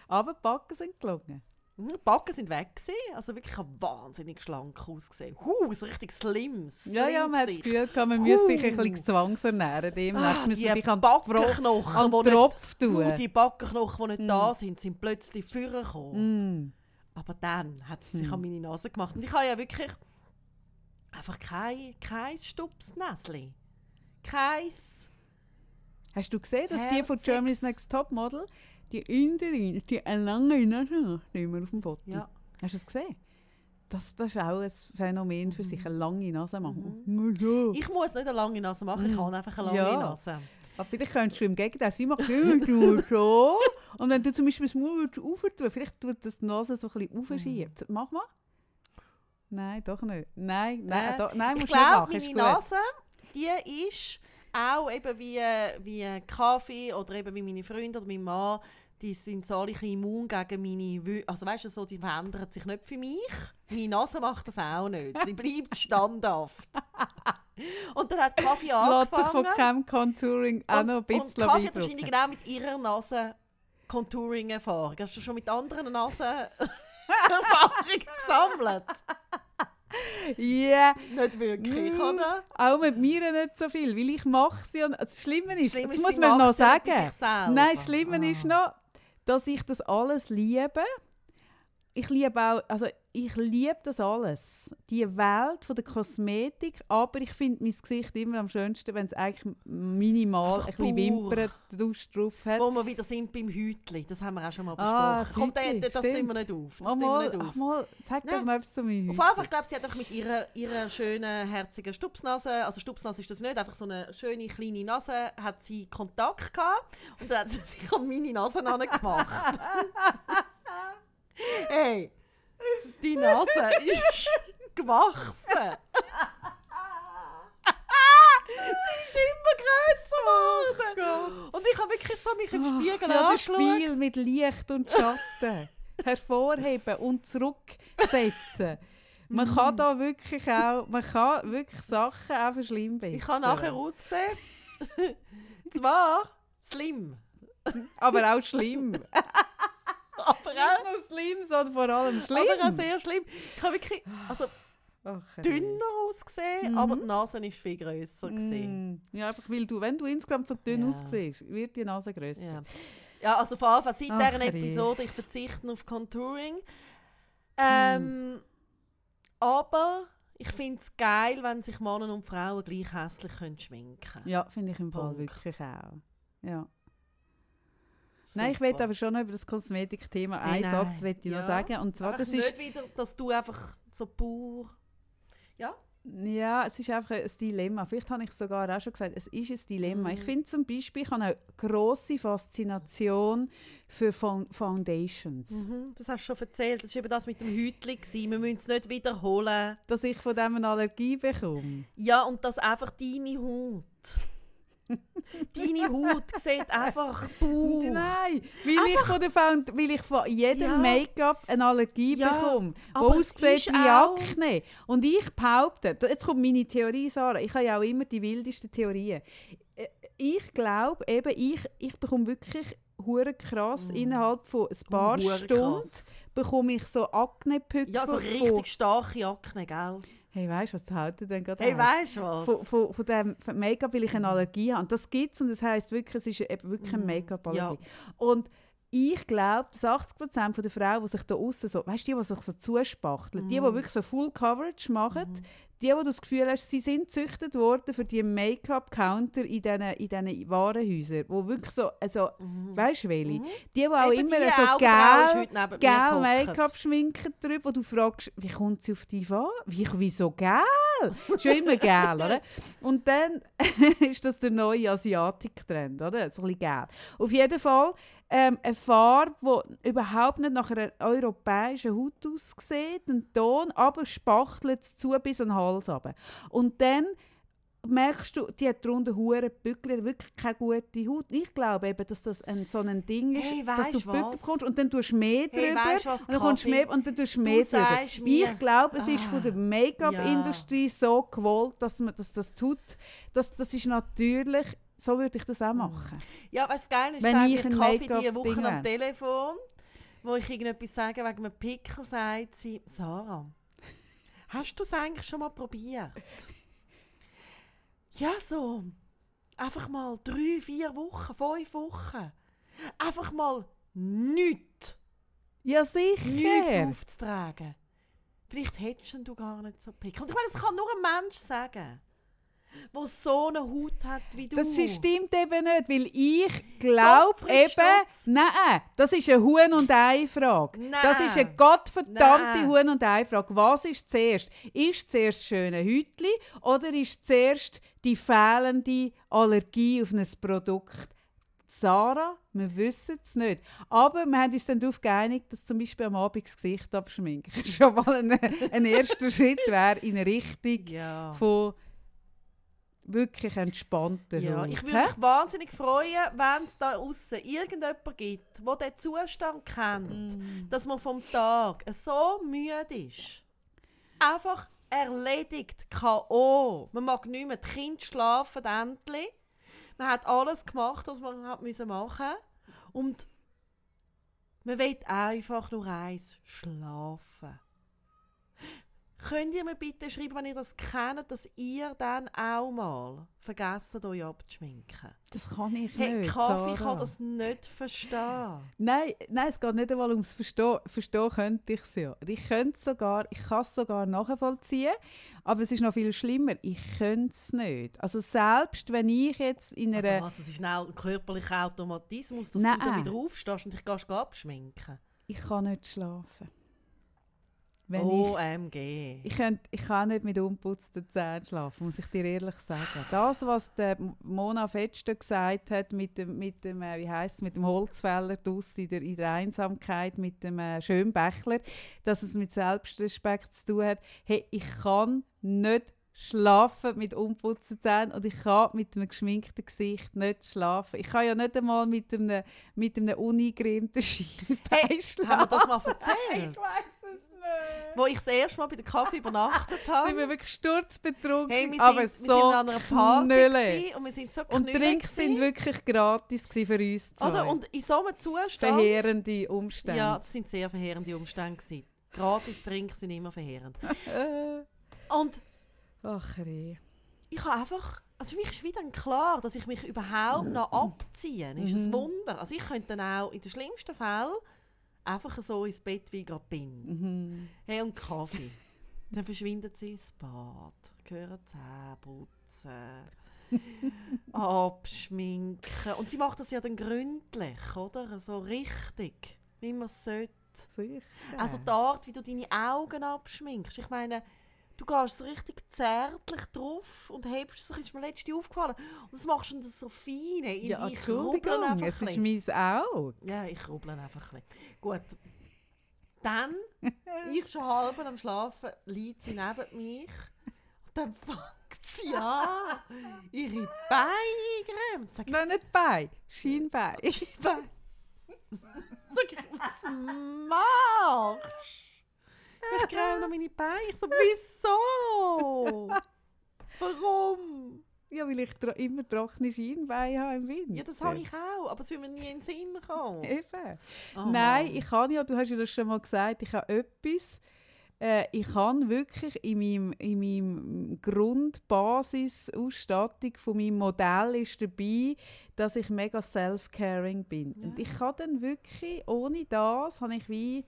Aber die Backen sind gelungen. Hm, Die Backen sind weg gewesen, also wirklich wahnsinnig schlank ausgesehen. Huh, so richtig slim. Ja, ja, man hat das slim Gefühl, gehabt, man müsste dich ein Huh. bisschen zwangsernähren. Demnächst Ah, müssen die dich an, Backenknochen, an den nicht Tropf Uh, tun. die Backenknochen, die nicht Mm. da sind, sind plötzlich vorgekommen. Mm. Aber dann hat sie sich Mm. an meine Nase gemacht. Und ich habe ja wirklich einfach kein, kein Stupsnäsli. Keins. Hast du gesehen, dass die von. Germany's Next Top Model, die Inderin, die eine lange Nase hat, immer auf dem Foto? Ja. Hast du es gesehen? Das, das ist auch ein Phänomen für sich, eine lange Nase machen. Mhm. Ich muss nicht eine lange Nase machen, ich Mm. habe einfach eine lange Ja. Nase. Aber vielleicht könntest du im Gegenteil, sie macht immer nur so. Und wenn du zum Beispiel das Maul aufentun vielleicht tut das die Nase so ein bisschen aufschieben. Mach mal. Nein, doch nicht. Nein, nein, Äh, doch, nein Ich musst du nicht glaube, machen. meine. Nase, die ist auch eben wie, wie Kaffee oder eben wie meine Freunde oder mein Mann, die sind so alle ein bisschen immun gegen meine Wü Also weißt du, so, die verändern sich nicht für mich. Meine Nase macht das auch nicht. Sie bleibt standhaft. Und dann hat Kaffee Lässt sich von angefangen. Cam Contouring auch noch ein und, bisschen und Kaffee hat wahrscheinlich genau mit ihrer Nase Contouring-Erfahrung. Hast du schon mit anderen Nasen Erfahrung gesammelt? Ja, Nicht wirklich, Mm. oder? auch mit mir nicht so viel, weil ich mache sie und das Schlimme ist, Schlimm das ist, muss man noch ja sagen. Nein, das Schlimme ist Ah. noch, dass ich das alles liebe. Ich liebe auch, also ich liebe das alles. Die Welt von der Kosmetik, aber ich finde mein Gesicht immer am schönsten, wenn es eigentlich minimal Einfach ein bisschen. Wimperntusch drauf hat. Wo wir wieder sind beim Hütli. Das haben wir auch schon mal Ah, besprochen. das Komm, Hütli, das, das tun wir nicht auf. Das Oh, mal, nicht ach auf. mal, sag doch Nein. noch etwas zu mir Auf jeden Fall, ich glaube, sie hat einfach mit ihrer, ihrer schönen, herzigen Stupsnase, also Stupsnase ist das nicht, einfach so eine schöne, kleine Nase, hat sie Kontakt gehabt und dann hat sie sich an meine Nase gemacht. hey, die Nase ist gewachsen. sie ist immer grösser geworden. Und ich habe wirklich so mich im Spiegel ja, das angeschaut. Spiel mit Licht und Schatten hervorheben und zurücksetzen. Man kann da wirklich auch, man kann wirklich Sachen auch verschlimmbessern. Ich habe nachher ausgesehen. Zwar slim, Aber auch schlimm. aber auch, nur schlimm, sondern vor allem schlimm. aber auch sehr schlimm. Ich habe wirklich also Ach, dünner ausgesehen, Mhm. aber die Nase war viel grösser. Mm. Ja, einfach weil du, wenn du insgesamt so dünn Ja. aussiehst, wird die Nase grösser. Ja. ja, also vor allem seit dieser. Episode, ich verzichte auf Contouring. Ähm, Aber ich finde es geil, wenn sich Männer und Frauen gleich hässlich können schminken können. Ja, finde ich im Fall Punkt. wirklich auch. Ja. Nein, ich will aber schon noch über das Kosmetikthema einen Nein, Satz will ich ja. noch sagen. Und zwar, Einfach das nicht ist, wieder, dass du einfach so pur... Ja? ja, es ist einfach ein Dilemma. Vielleicht habe ich es sogar auch schon gesagt, es ist ein Dilemma. Mhm. Ich finde zum Beispiel, ich habe eine grosse Faszination für Fo- Foundations. Mhm, das hast du schon erzählt. Das war eben das mit dem Hütli. gewesen. Wir müssen es nicht wiederholen. Dass ich von dem eine Allergie bekomme. Ja, und dass einfach deine Haut... deine Haut sieht einfach puh. Nein, weil ich, von der Found weil ich von jedem Ja. Make-up eine Allergie Ja, bekomme, die aussieht wie Akne. Und ich behaupte, jetzt kommt meine Theorie, Sarah, ich habe ja auch immer die wildesten Theorien. Äh, Ich glaube eben, ich, ich bekomme wirklich hure krass. Mm. Innerhalb von ein paar Hure Stunden bekomme ich so Aknepückel. Ja, so richtig starke Akne, gell? Hey, weißt du, was hält denn gerade Hey, weißt du was? von, von, von dem Make-up, weil ich eine Allergie habe. Und das gibt es und das heisst wirklich, es ist eben wirklich eine Mhm. Make-up-Allergie. Und ich glaube, dass 80% der Frauen, die sich da außen so, weißt du, die, die sich so zuspachteln, die, die Mhm. wirklich so Full Coverage machen, die, wo du das Gefühl hast, sie sind gezüchtet worden für die Make-up-Counter in diesen in diesen Warenhäusern, wo wirklich so, also, weißt du welche? Mhm. Die, die auch Eben immer die so gel, gel gehockt. Make-up schminken drüber, wo du fragst, wie kommt sie auf die an? Wie, wieso gel? Schon immer gel, oder? Und dann ist das der neue Asiatik-Trend, oder? So ein bisschen gel. Auf jeden Fall ähm, eine Farbe, die überhaupt nicht nach einer europäischen Haut aussieht, ein Ton, aber spachtelt es zu bis an den Hals runter. Und dann merkst du, die hat darunter hure Bückel, wirklich keine gute Haut. Ich glaube eben, dass das ein, so ein Ding ist, Hey, dass du was? bekommst und dann tust du mehr Hey, drüber weisst was, und dann kommst du mehr und dann tust du mehr drüber. sagst mir- Ich glaube, es ist von der Ah, Make-up-Industrie so gewollt, dass man dass das tut. Das, das ist natürlich, so würde ich das auch machen. Ja, du, geil ist, Wenn ich mir ein Kaffee diese Woche am. Telefon, wo ich irgendetwas sage wegen einem Pickel, sagt sie, Sarah, hast du es eigentlich schon mal probiert? ja, so. Einfach mal drei, vier Wochen, fünf Wochen. Einfach mal nichts, Ja, nichts sicher. aufzutragen. Vielleicht hättest du gar nicht so Pickel. Und ich meine, das kann nur ein Mensch sagen, der so eine Haut hat wie du. Das stimmt eben nicht, weil ich glaube eben, Stutz. nein, das ist eine Huhn- und Ei-Frage. Nein. Das ist eine gottverdammte Nein. Huhn- und Ei-Frage. Was ist zuerst? Ist zuerst schöne Hütli oder ist zuerst die fehlende Allergie auf ein Produkt? Sarah, wir wissen es nicht. Aber wir haben uns dann darauf geeinigt, dass zum Beispiel am Abend das Gesicht abschminken schon mal ein, ein erster Schritt wäre in eine Richtung Ja. von wirklich entspannter Ja, ich würde mich wahnsinnig freuen, wenn es da außen irgendjemand gibt, der den Zustand kennt, Mm. dass man vom Tag so müde ist. Einfach erledigt, K.O. Man mag nicht mehr, die Kinder schlafen endlich. Man hat alles gemacht, was man hat müssen machen Und man will einfach nur eins, schlafen. Könnt ihr mir bitte schreiben, wenn ihr das kennt, dass ihr dann auch mal vergessen, euch abzuschminken? Das kann ich Hey, nicht. Kaffee Sarah. kann das nicht verstehen. Nein, nein, es geht nicht einmal ums Verstehen. Verstehen könnte ich es ja. Ich könnte es sogar, ich kann es sogar nachvollziehen, aber es ist noch viel schlimmer. Ich könnte es nicht. Also selbst wenn ich jetzt in einer... Also was, es ist ein körperlicher Automatismus, dass Nein. du dann wieder aufstehst und dich gehst abschminken. Ich kann nicht schlafen. Wenn Oh, ich, OMG. ich, könnt, ich kann nicht mit unputzten Zähnen schlafen, muss ich dir ehrlich sagen. Das, was der Mona Fetster gesagt hat mit dem, mit dem äh, wie heisst es, mit dem Holzfäller draussen in der, in der Einsamkeit, mit dem äh, Schönbächler, dass es mit Selbstrespekt zu tun hat. Hey, ich kann nicht schlafen mit unputzten Zähnen und ich kann mit einem geschminkten Gesicht nicht schlafen. Ich kann ja nicht einmal mit einem, mit einem uneingerimten Schienbein Hey, schlafen. haben wir das mal Ich erzählt? weiß es nicht. Wo ich das erste Mal bei der Kaffee übernachtet sind wir habe. wirklich sturzbetrunken, Hey, wir, aber sind, so wir sind an einer Party knülle. gewesen und wir sind so Und Drinks sind gewesen. wirklich gratis für uns zwei. Oder? Und in so einem Zustand... Verheerende Umstände. Ja, das sind sehr verheerende Umstände. Gewesen. Gratis Drinks sind immer verheerend. Und ach je. ich habe einfach... Also für mich ist wieder klar, dass ich mich überhaupt noch abziehe. Ist Mhm. ein Wunder. Also ich könnte dann auch in den schlimmsten Fällen einfach so ins Bett, wie ich gerade bin. Mhm. Hey, und Kaffee. dann verschwindet sie ins Bad, gehören Zähne putzen, abschminken. Und sie macht das ja dann gründlich, oder? So richtig, wie man es sollte. Sicher. Also die Art, wie du deine Augen abschminkst. Ich meine, du gehst so richtig zärtlich drauf und hebst es, das ist mir letztens aufgefallen. Und das machst du dann so fein. Hey, ja, ich rubbel einfach es ein ist mein Auge. Ja, ich rubbel einfach ein bisschen. Gut. Dann, ich schon halb am Schlafen, liegt sie neben mich. Und dann fängt sie an, ihre Beine ich, Nein, nicht bei. Schienbein. Beine. Sag ich, was machst? Ich gräme noch meine Beine. Ich so, wieso? Warum? Ja, weil ich immer trockene Schienbeine habe im Winter. Ja, das habe ich auch, aber es will mir nie in den Sinn kommen. Eben. Aha. Nein, ich kann ja, du hast ja das schon mal gesagt, ich habe etwas, äh, ich kann wirklich in meinem, in meinem Grundbasisausstattung von meinem Modell ist dabei, dass ich mega self-caring bin. Und ich kann dann wirklich, ohne das, habe ich wie,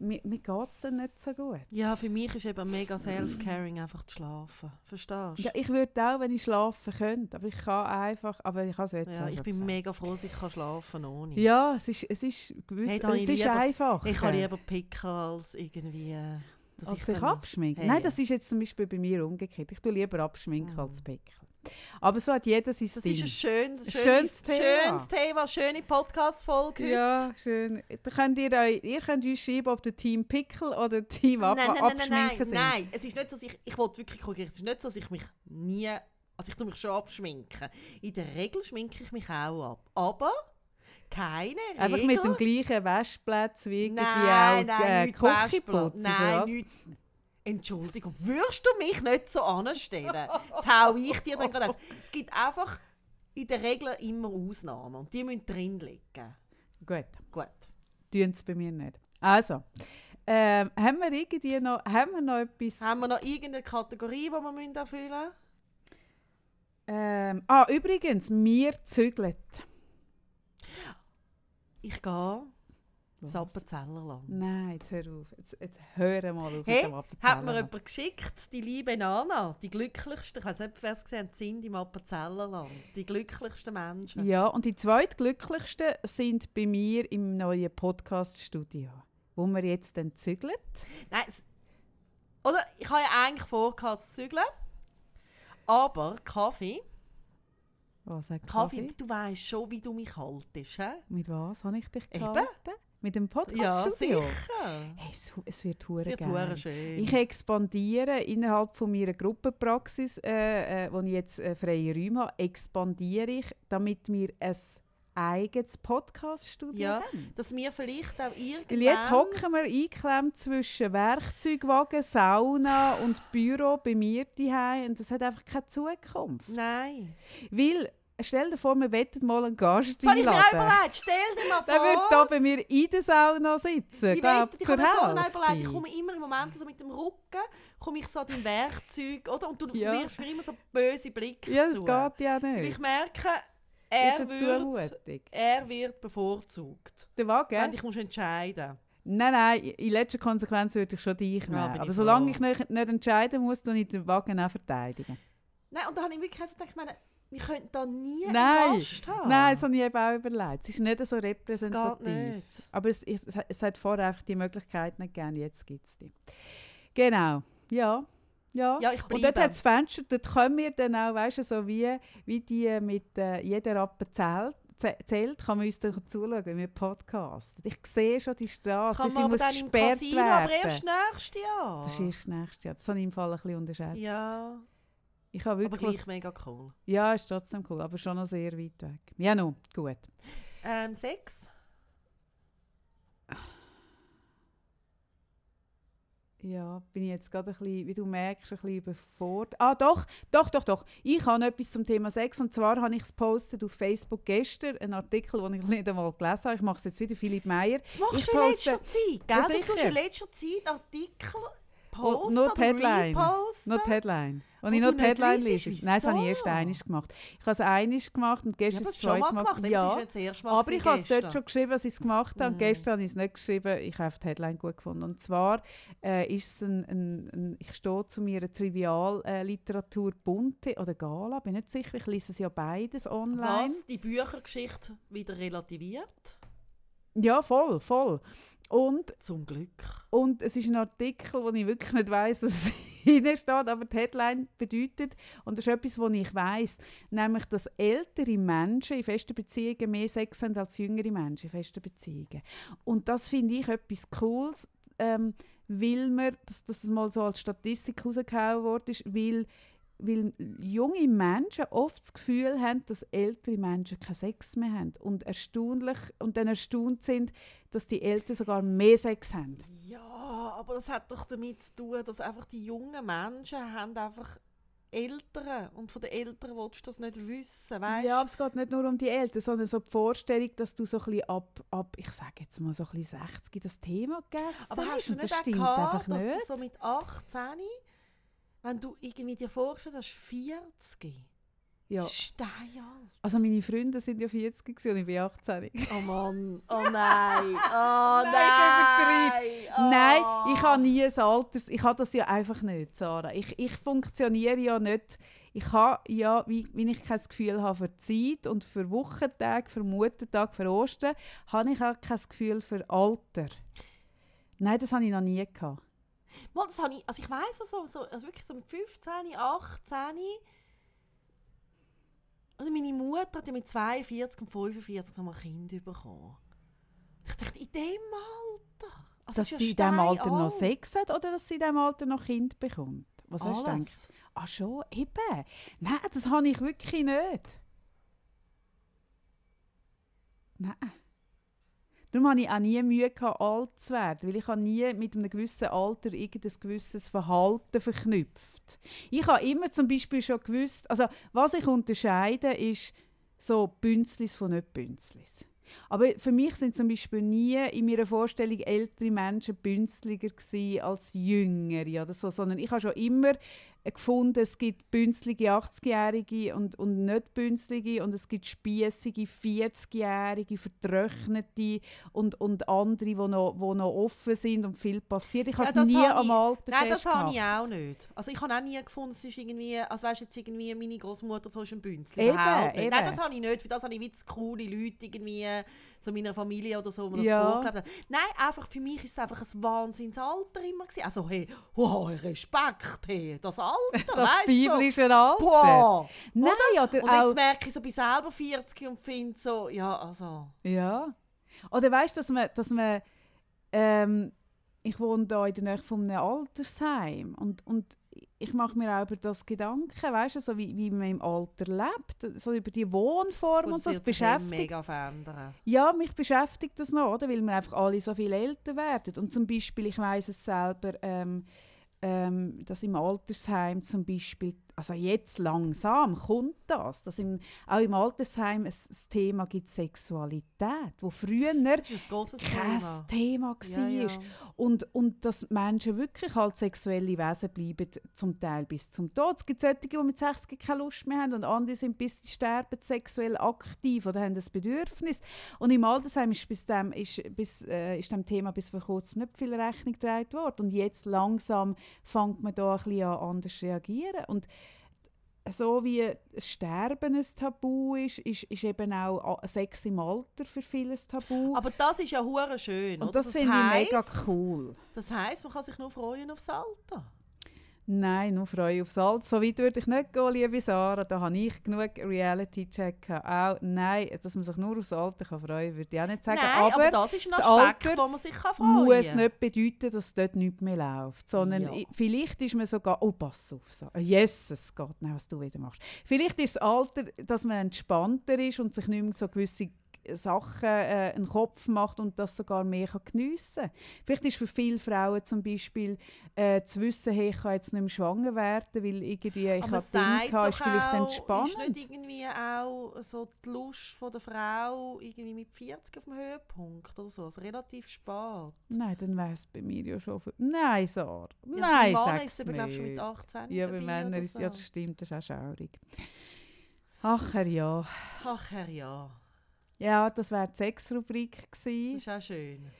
mir, mir geht es dann nicht so gut. Ja, für mich ist eben mega self-caring einfach zu schlafen. Verstehst du? Ja, ich würde auch, wenn ich schlafen könnte, aber ich kann einfach, aber ich habe es jetzt Ja, ich bin gesagt. mega froh, dass ich kann schlafen ohne. Ja, es ist, es ist, gewiss, Hey, es ist lieber- einfach. Ich habe lieber Picken als irgendwie... äh, Dass als ich sich abschminken. Hey. Nein, das ist jetzt zum Beispiel bei mir umgekehrt. Ich tue lieber abschminken Mhm. als pickeln. Aber so hat jeder sein Das Ding. ist ein schönes, schönes, schönes Thema. schönes Thema, schöne Podcast-Folge heute. ja, schön. Da könnt ihr, euch, ihr könnt uns schreiben, ob der Team Pickel oder Team Ab nein, nein, nein, Abschminken nein, sind. nein, es ist nicht so, dass ich, ich wollte wirklich korrigieren, es ist nicht so, dass ich mich nie, also ich tue mich schon abschminken. In der Regel schminke ich mich auch ab, aber keine Regel. Einfach mit dem gleichen Waschplatz wie irgendwie Nein, auch nein, äh, putzen, Nein, was? Entschuldigung, würdest du mich nicht so anstellen? Jetzt hau ich dir dann gerade aus. Es gibt einfach in der Regel immer Ausnahmen und die müssen drin liegen. Gut, Gut. tun es bei mir nicht. Also, ähm, haben wir irgendwie noch, haben wir noch etwas... Haben wir noch irgendeine Kategorie, die wir müssen erfüllen müssen? Ähm, ah, übrigens, wir zügeln. Ich gehe Was? ins Appenzellerland. Nein, jetzt hör auf. Jetzt, jetzt hör mal auf Hey, mit dem hat mir jemand geschickt, die liebe Nana, die glücklichste, ich weiß nicht, wer es gesehen hat, sind im Appenzellerland. Die glücklichsten Menschen. Ja, und die zweitglücklichsten sind bei mir im neuen Podcast-Studio, wo wir jetzt dann zügeln. Nein, es, oder ich habe ja eigentlich vor, zu zügeln. Aber Kaffee, Was sagt Kaffee, Kaffee? du weißt schon, wie du mich haltest, hä? Mit was habe ich dich Eben. Mit dem Ja, Podcast-Studio? sicher. hey, es, es wird hure geil. schön. Ich expandiere innerhalb von meiner Gruppenpraxis, äh, äh, wo ich jetzt äh, freie Räume habe, expandiere ich, damit wir ein eigenes Podcast-Studio Ja, haben. dass wir vielleicht auch irgendwann... Weil jetzt hocken wir eingeklemmt zwischen Werkzeugwagen, Sauna und Büro bei mir daheim und das hat einfach keine Zukunft. Nein. Weil, stell dir vor, wir wollen mal einen Gast habe ich mir auch überlegt. Stell dir mal Der vor... wird hier bei mir in der Sauna sitzen, Ich, wette, ich habe mir ich komme immer im Moment so mit dem Rücken, komme ich so an dein Werkzeug, oder? Und du, Ja. du wirfst mir immer so böse Blicke Ja, das zu. geht ja Weil ich nicht. merke, er wird, er wird bevorzugt. Der Wagen? Wenn ich muss entscheiden Nein, nein, in letzter Konsequenz würde ich schon dich Ja, nehmen. bin Aber solange ich nicht, nicht entscheiden muss, tue ich den Wagen auch verteidigen. Nein, und da habe ich wirklich gedacht, ich meine, wir könnten da nie Nein. einen Gast haben. Nein, das habe ich eben auch überlegt. Es ist nicht so repräsentativ. nicht. Aber es, es, es hat vorher einfach die Möglichkeit nicht gegeben, jetzt gibt es die. Genau, ja. Ja. Ja, ich Und dort hat das Fenster, dort können wir dann auch, weißt du, so wie, wie die mit äh, jeder Rappe zählt, zäh- zählt, kann man uns dann zuschauen, wenn wir podcasten. Ich sehe schon die das Straße, kann sie man aber muss dann im gesperrt Casino, aber werden. erst nächstes Jahr. Das ist erst nächstes Jahr. Das habe ich im Fall ein bisschen unterschätzt. Ja, Ich habe aber wirklich gleich was, mega cool. Ja, ist trotzdem cool, aber schon noch sehr weit weg. Ja, no, gut. Ähm, Sex? Ja, bin ich jetzt gerade ein bisschen, wie du merkst, ein bisschen überfordert. Ah, doch, doch, doch, doch. Ich habe etwas zum Thema Sex. Und zwar habe ich es postet auf Facebook gestern, einen Artikel, den ich nicht einmal gelesen habe. Ich mache es jetzt wieder, Philipp Meyer. Das machst Ich du in poste- letzter Zeit, Ja, gell? du tust sicher. in letzter Zeit Artikel posten nur die Headline. reposten. Noch die Headline. Und Wo ich noch die Headline lese. Nein, das habe ich erst einmal gemacht. Ich habe es einmal gemacht und Ja, gestern aber das das schon mal zweite Mal. gemacht. Ja. Ja, Das ist Mal aber ich habe es dort schon geschrieben, dass ich es gemacht habe. Und Mm. gestern habe ich es nicht geschrieben. Ich habe die Headline gut gefunden. Und zwar äh, ist es ein, ein, ein, ich stehe zu mir Trivialliteratur Bunte oder Gala, bin nicht sicher. Ich lese es ja beides online. Was die Büchergeschichte wieder relativiert. Ja, voll, voll. Und Zum Glück. Und es ist ein Artikel, wo ich wirklich nicht weiß, was hinein steht, aber die Headline bedeutet, und das ist etwas, was ich weiß, nämlich, dass ältere Menschen in festen Beziehungen mehr Sex haben als jüngere Menschen in festen Beziehungen. Und das finde ich etwas Cooles, ähm, weil man, dass das mal so als Statistik rausgehauen worden ist, weil weil junge Menschen oft das Gefühl haben, dass ältere Menschen keinen Sex mehr haben und erstaunlich und dann erstaunt sind, dass die Eltern sogar mehr Sex haben. Ja, aber das hat doch damit zu tun, dass einfach die jungen Menschen haben einfach Eltern und von den Eltern willst du das nicht wissen, weißt Ja, aber es geht nicht nur um die Eltern, sondern so die Vorstellung, dass du so ein bisschen ab, ab ich sage jetzt mal so ein bisschen 60 das Thema gegessen Aber hast du nicht das stimmt gehabt, einfach dass nicht. du so mit 18, wenn du irgendwie dir vorstellst, dass 40, ja. das ist steinalt. Also meine Freunde sind ja 40 gewesen und ich bin 18. Oh Mann, oh nein, oh Nein, nein. ich oh. Nein, ich habe nie ein Alters... Ich habe das ja einfach nicht, Sarah. Ich, ich funktioniere ja nicht... Ich habe ja, wie, wie ich kein Gefühl habe für Zeit und für Wochentag, für Muttertag, für Ostern, habe ich auch kein Gefühl für Alter. Nein, das habe ich noch nie gehabt. Mal, das habe ich, also ich weiss also, so, also wirklich so mit 15, 18, also meine Mutter hat ja mit 42 und 45 noch mal ein Kind bekommen. Und ich dachte, in dem Alter? Also dass das sie in diesem Alter noch. Sex hat oder dass sie in diesem Alter noch Kind bekommt? Was hast du gedacht? Alles. Ah schon, eben. Nein, das habe ich wirklich nicht. Nein. Darum hatte ich auch nie Mühe, gehabt, alt zu werden, weil ich habe nie mit einem gewissen Alter irgendein gewisses Verhalten verknüpft. Ich habe immer zum Beispiel schon gewusst, also was ich unterscheide, ist so Bünzlis von nicht Bünzlis. Aber für mich sind zum Beispiel nie in meiner Vorstellung ältere Menschen bünzliger als jüngere oder so, sondern ich habe schon immer gefunden, es gibt bünzlige 80-Jährige und, und nicht bünzlige und es gibt spiessige 40-Jährige, vertrocknete und, und andere, die noch, wo noch offen sind und viel passiert. Ich Ja, habe das es nie habe am ich- Alter Nein, das habe ich auch nicht. Also ich habe auch nie gefunden, es ist irgendwie, also weißt, jetzt irgendwie meine Großmutter so ist ein Bünzli. Eben, nicht. Nein, eben. das habe ich nicht, für das habe ich wie coole Leute irgendwie, so meiner Familie oder so, mir das Ja. vorgelebt haben. Nein, einfach für mich ist es einfach ein Wahnsinnsalter immer gewesen. Also hey, wow, Respekt, hey, das Alter, Das weißt du, so. biblische Alter. Boah. Nein, oder, Und auch... jetzt merke ich so, bin selber 40 und finde so, ja, also... Ja. Oder weißt du, dass man, dass man ähm, ich wohne da in der Nähe von einem Altersheim und, und ich mache mir auch über das Gedanken, weißt du, so wie, wie man im Alter lebt, so über die Wohnform und, Und so, das beschäftigt. mega verändern. Ja, mich beschäftigt das noch, oder? weil wir einfach alle so viel älter werden. Und zum Beispiel, ich weiß es selber, ähm, ähm, dass im Altersheim zum Beispiel, also jetzt langsam kommt das, dass im, auch im Altersheim ein, ein Thema gibt Sexualität, wo früher kein Thema. Thema war. Ja, ja. Und, und dass Menschen wirklich als sexuelle Wesen bleiben, zum Teil bis zum Tod. Es gibt solche, die mit 60 keine Lust mehr haben und andere sind bis sie sterben sexuell aktiv oder haben das Bedürfnis. Und im Altersheim ist, bis dem, ist, bis, äh, ist dem Thema bis vor kurzem nicht viel Rechnung getragen worden. Und jetzt langsam fängt man da ein bisschen an anders zu reagieren. Und so wie das Sterben ein Tabu ist, ist, ist eben auch A- Sex im Alter für viele ein Tabu. Aber das ist ja hure schön. und oder? das, finde ich mega cool. Das heisst, man kann sich nur freuen aufs Alter. Nein, nur Freude aufs Alter. So weit würde ich nicht gehen, liebe Sarah. Da habe ich genug Reality-Check. Auch nein, dass man sich nur aufs Alter kann freuen kann, würde ich auch nicht sagen. Nein, aber, aber das ist ein Aspekt, Alter wo man sich kann freuen kann. muss nicht bedeuten, dass dort nichts mehr läuft. Sondern Ja. vielleicht ist man sogar, oh pass auf, so. Jesus Gott, nein, was du wieder machst. Vielleicht ist das Alter, dass man entspannter ist und sich nicht mehr so gewisse Sachen äh, einen Kopf macht und das sogar mehr kann geniessen kann. Vielleicht ist für viele Frauen zum Beispiel äh, zu wissen, hey, ich kann jetzt nicht mehr schwanger werden, weil irgendwie ich Aber habe Dinge gehabt, ist vielleicht entspannend. Ist nicht irgendwie auch so die Lust von der Frau irgendwie mit 40 auf dem Höhepunkt oder so? Also relativ spät. Nein, dann wäre es bei mir ja schon... Für... Nein, Sarah. Ja, Nein, sag's ist es aber, glaube ich, schon mit nicht. 18 Ja, bei Männern ist so. ja, das stimmt, das ist auch schaurig. Ach Herr, ja. Ach Herr, ja. Ja, das wäre die Sex-Rubrik Das gewesen. ist auch schön.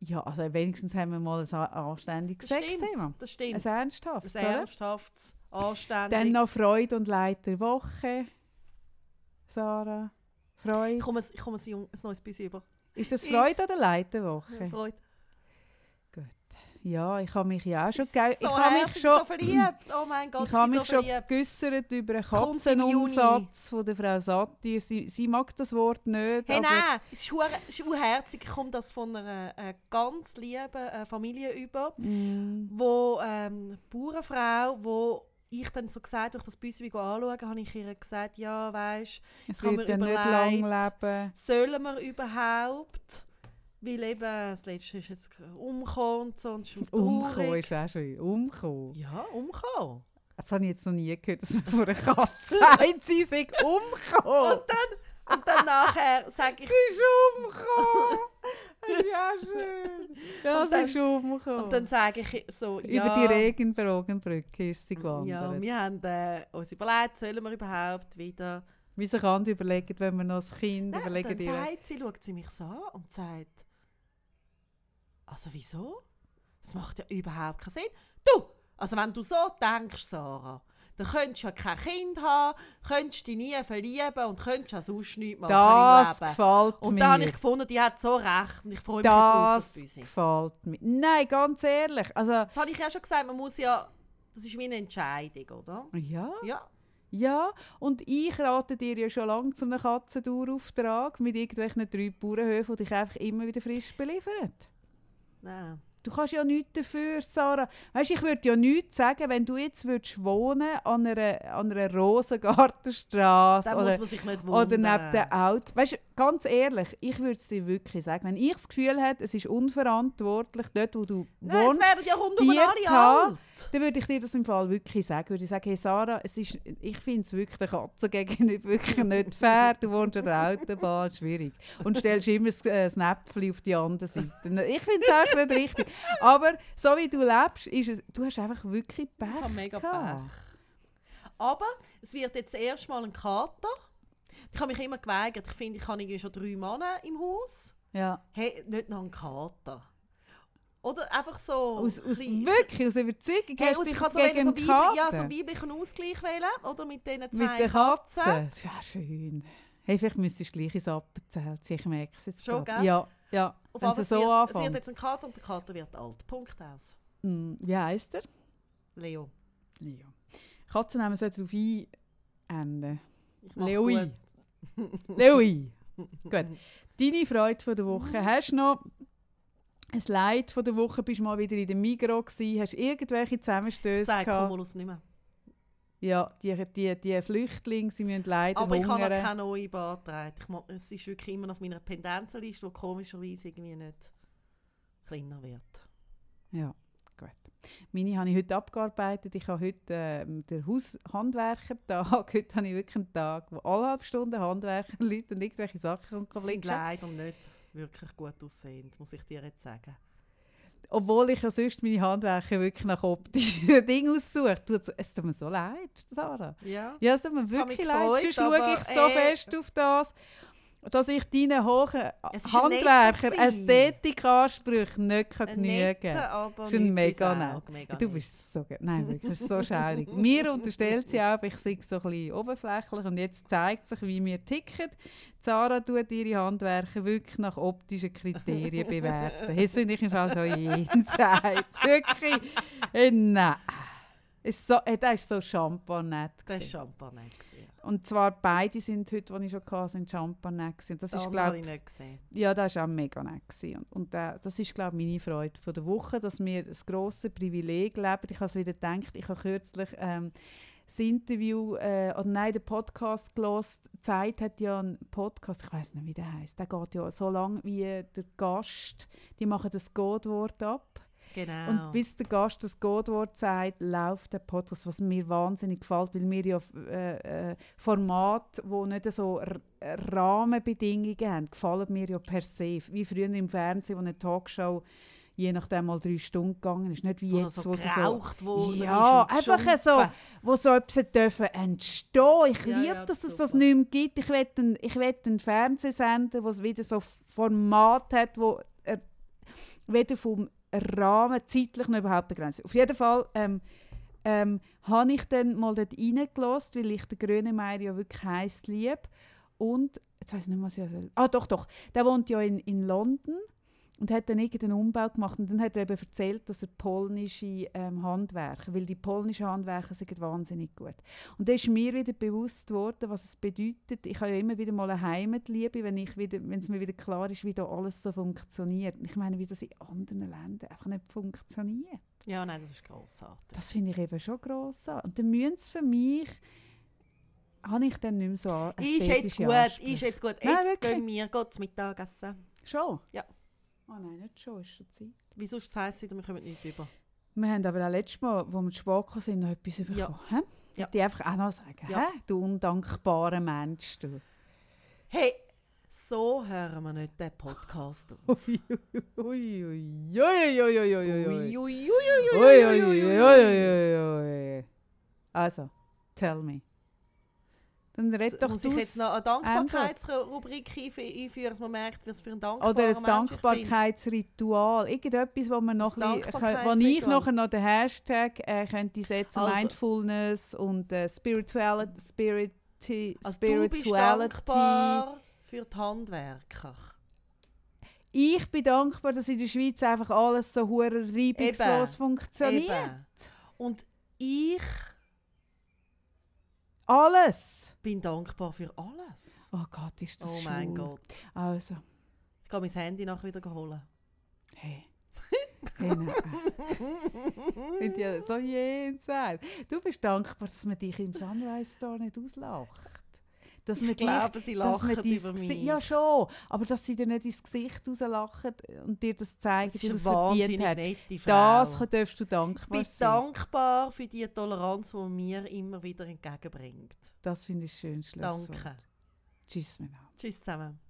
Ja, also wenigstens haben wir mal ein anständiges Das Sexthema. stimmt, das stimmt. Ein ernsthaftes, Ein oder? ernsthaftes, anständiges. Dann noch Freude und Leid der Woche. Sarah, Ich Freude. komme, ich komme ein, neues bisschen über. Ist das ich- Freude oder Leid der Woche? Freude. Ja, ich habe mich ja auch schon... So ich habe mich schon... so verliebt. Oh mein Gott, Ich habe mich so schon geäussert über einen. Katzenumsatz von der Frau Satir. Sie, sie mag das Wort nicht, Hey, nein, es ist, urherzig. Ich komme das von einer äh, ganz lieben äh, Familie über, Mm, wo ähm, Bauernfrau, wo ich dann so gesagt durch das Büsse anschauen, habe ich ihr gesagt, ja, weisst, es mir ja nicht lang leben. sollen wir überhaupt? Weil eben das Letzte ist jetzt umgekommen und so. Und es ist auch schön. Umkommen. Ja, umkommen. Das habe ich jetzt noch nie gehört, dass man vor einer Katze sagt, sie sei umgekommen. Und dann, und dann nachher sage ich, Sie ist umgekommen. Das ist ja schön. Ja, sie ist umgekommen. und dann sage ich so, ja, Über die Regenbogenbrücke ist sie ja, gewandert. wir haben äh, uns überlegt, sollen wir überhaupt wieder... Wie sich andere überlegen, wenn man noch als Kind Nein, überlegen dann sagt sie, schaut sie mich so an und sagt, also wieso? Das macht ja überhaupt keinen Sinn. Du, also wenn du so denkst, Sarah, dann könntest du ja kein Kind haben, könntest dich nie verlieben und könntest ja sonst nichts machen Das im Leben. gefällt Und mir. da habe ich gefunden, die hat so recht und ich freue mich jetzt auf das das Büsi. gefällt mir. Nein, ganz ehrlich. Also, Das habe ich ja schon gesagt, man muss ja, das ist wie eine Entscheidung, oder? ja, Ja. ja. Und ich rate dir ja schon lange zu einem Katzendurauftrag mit irgendwelchen drei Bauernhöfen, die dich einfach immer wieder frisch beliefern. Nein. Du kannst ja nichts dafür, Sarah. Weißt, ich würde ja nichts sagen, wenn du jetzt würdest wohnen an einer, an einer Rosengartenstraße oder, muss man sich nicht oder neben dem Auto. Weißt, ganz ehrlich, ich würde es dir wirklich sagen, wenn ich das Gefühl hätte, es ist unverantwortlich, dort wo du Nein, es wohnst, werden ja alle zu haben. dann würde ich dir das im Fall wirklich sagen. Würde ich sagen, hey Sarah, es ist, ich finde es wirklich der Katze gegenüber wirklich nicht fair. Du wohnst an der Autobahn, schwierig. Und stellst immer das, äh, das Näpfchen auf die andere Seite. Ich finde es auch nicht richtig. Aber so wie du lebst, ist es, du hast einfach wirklich Pech Ich habe mega. Pech. Aber es wird jetzt erstmal ein Kater. Ich habe mich immer geweigert. Ich finde, ich habe irgendwie schon drei Männer im Haus. Ja. Hey, nicht noch ein Kater. Oder einfach so... Aus, aus, wirklich, aus Überzeugung Hey, hast ich habe so, gegen so, weibli ja, so Kater. weiblichen Ausgleich wählen, oder mit diesen zwei Mit den Katzen. Katzen. Das ist ja schön. Hey, vielleicht müsstest du gleich ins Appenzell ziehen. Ich merke es jetzt Schon, gell? Ja, ja. Auf Wenn sie so wird, es wird anfangen. jetzt ein Kater und der Kater wird alt. Punkt aus. Mm, Wie heisst er? Leo. Leo. Katzen nehmen so darauf ein. Ende. Ich Leoi. gut. Deine Freude von der Woche. Hast du noch ein Leid von der Woche? Bist du mal wieder in der Migros gewesen? Hast du irgendwelche Zusammenstöße gehabt? Cumulus nicht mehr. Ja, die, die, die Flüchtlinge, sie müssen leider Aber ich habe noch hungern. keine neue beantragt. Es ist wirklich immer noch auf meiner Pendenzenliste, die komischerweise irgendwie nicht kleiner wird. Ja. Meine habe ich heute abgearbeitet. Ich habe heute ähm, den Haushandwerkertag. Heute habe ich wirklich einen Tag, wo alle halbe Stunden Handwerker Leute und irgendwelche Sachen Sie sind leider nicht wirklich gut aussehend, muss ich dir jetzt sagen. Obwohl ich ja sonst meine Handwerker wirklich nach optischen Dingen aussuche. Es tut mir so leid, Sarah. Ja. Ja, es tut mir wirklich leid. Sonst schaue ich so äh, fest auf das, dass ich deinen hohen Handwerker. Ästhetikansprüchen nicht kann genügen kann. Das ist ein mega nett. Du bist so, nein, wirklich, das ist so schaurig. Mir unterstellt sie auch, ich sei so ein bisschen oberflächlich und jetzt zeigt sich, wie wir ticken. Zara tut ihre Handwerker wirklich nach optischen Kriterien bewerten. Das finde ich im Fall so jenseits. Wirklich, äh, nein. Ist so, äh, das ist so Champagner. Das war Champagner. gewesen. Und zwar beide sind heute, die ich schon hatte, sind Champagner. gewesen. Das Das ist, glaube ich nicht gesehen. ja, das war auch mega nett. gewesen. Und, und äh, das ist, glaube ich, meine Freude von der Woche, dass wir das grosse Privileg leben. Ich habe es wieder gedacht, ich habe kürzlich ähm, das Interview, äh, oder nein, den Podcast gelost. Zeit hat ja einen Podcast, ich weiß nicht, wie der heißt. Der geht ja so lange wie der Gast. Die machen das Codewort ab. Genau. Und bis der Gast das Codewort sagt, läuft der Podcast, was mir wahnsinnig gefällt, weil wir ja äh, äh, Formate, wo nicht so Rahmenbedingungen haben, gefallen mir ja per se. Wie früher im Fernsehen, wo eine Talkshow je nachdem mal drei Stunden gegangen ist. Nicht wie jetzt, so wo sie so... worden Ja, einfach so, wo so etwas dürfen entstehen. Ich Ja, liebe, ja, dass es das nicht mehr gibt. Ich will einen, ich will einen Fernsehsender, wo es wieder so Format hat, wo er weder vom Rahmen zeitlich noch überhaupt begrenzt. Auf jeden Fall ähm, ähm, habe ich dann mal dort reingelassen, weil ich den Grönemeyer ja wirklich heiß lieb. Und, jetzt weiß ich nicht was ich. Ah, doch, doch. Der wohnt ja in, in London und hat dann irgendeinen Umbau gemacht. Und dann hat er eben erzählt, dass er polnische ähm, Handwerker, weil die polnischen Handwerker sind wahnsinnig gut. Und da ist mir wieder bewusst geworden, was es bedeutet. Ich habe ja immer wieder mal eine Heimatliebe, wenn, ich wieder, wenn es mir wieder klar ist, wie da alles so funktioniert. Ich meine, wie das in anderen Ländern einfach nicht funktioniert. Ja, nein, das ist grossartig. Das finde ich eben schon gross an. Und dann müssen es für mich, habe ich dann nicht mehr so an- Ist jetzt gut, Ansprüche. ist jetzt gut. Nein, Jetzt wirklich. gehen wir zum Mittagessen. Schon? Ja. Oh nein, nicht schon, ist schon Zeit. Wieso ist es heiß wir kommen nicht über? Wir haben aber auch letztes Mal, als wir zu spät sind, noch etwas bekommen. Ja. ja. Die einfach auch noch sagen, ja. Du undankbarer Mensch, du. Hey, so hören wir nicht den Podcast auf. Also, tell me. Dann red doch Muss ich jetzt noch eine Dankbarkeitsrubrik einf- einführen, dass man merkt, was für ein dankbarer Oder ein? Dankbarkeitsritual. Irgendetwas, wo, man noch Ein bisschen, wo ich nachher noch den Hashtag äh, könnte setzen, Also- Mindfulness und äh, Spirituality, Spiriti, Also du bist Spirituality. dankbar für die Handwerker. Ich bin dankbar, dass in der Schweiz einfach alles so hure reibungslos funktioniert. Eben. Und ich Alles. bin dankbar für alles. Oh Gott, ist das oh schwul. mein Gott. Also, Ich gehe mein Handy nachher wieder holen. hey. hey nein. Ich ja so jenseits. Du bist dankbar, dass man dich im Sunrise Store nicht auslacht. Dass man Ich glaube, sie dass man lachen über mich. Ja, schon. Aber dass sie dir nicht ins Gesicht rauslachen und dir das zeigen, das wie du ist es verdient hast. Das darfst du ich dankbar bin sein. dankbar für die Toleranz, die mir immer wieder entgegenbringt. Das finde ich schön. Schlusswort. Danke. Tschüss, miteinander. Tschüss zusammen.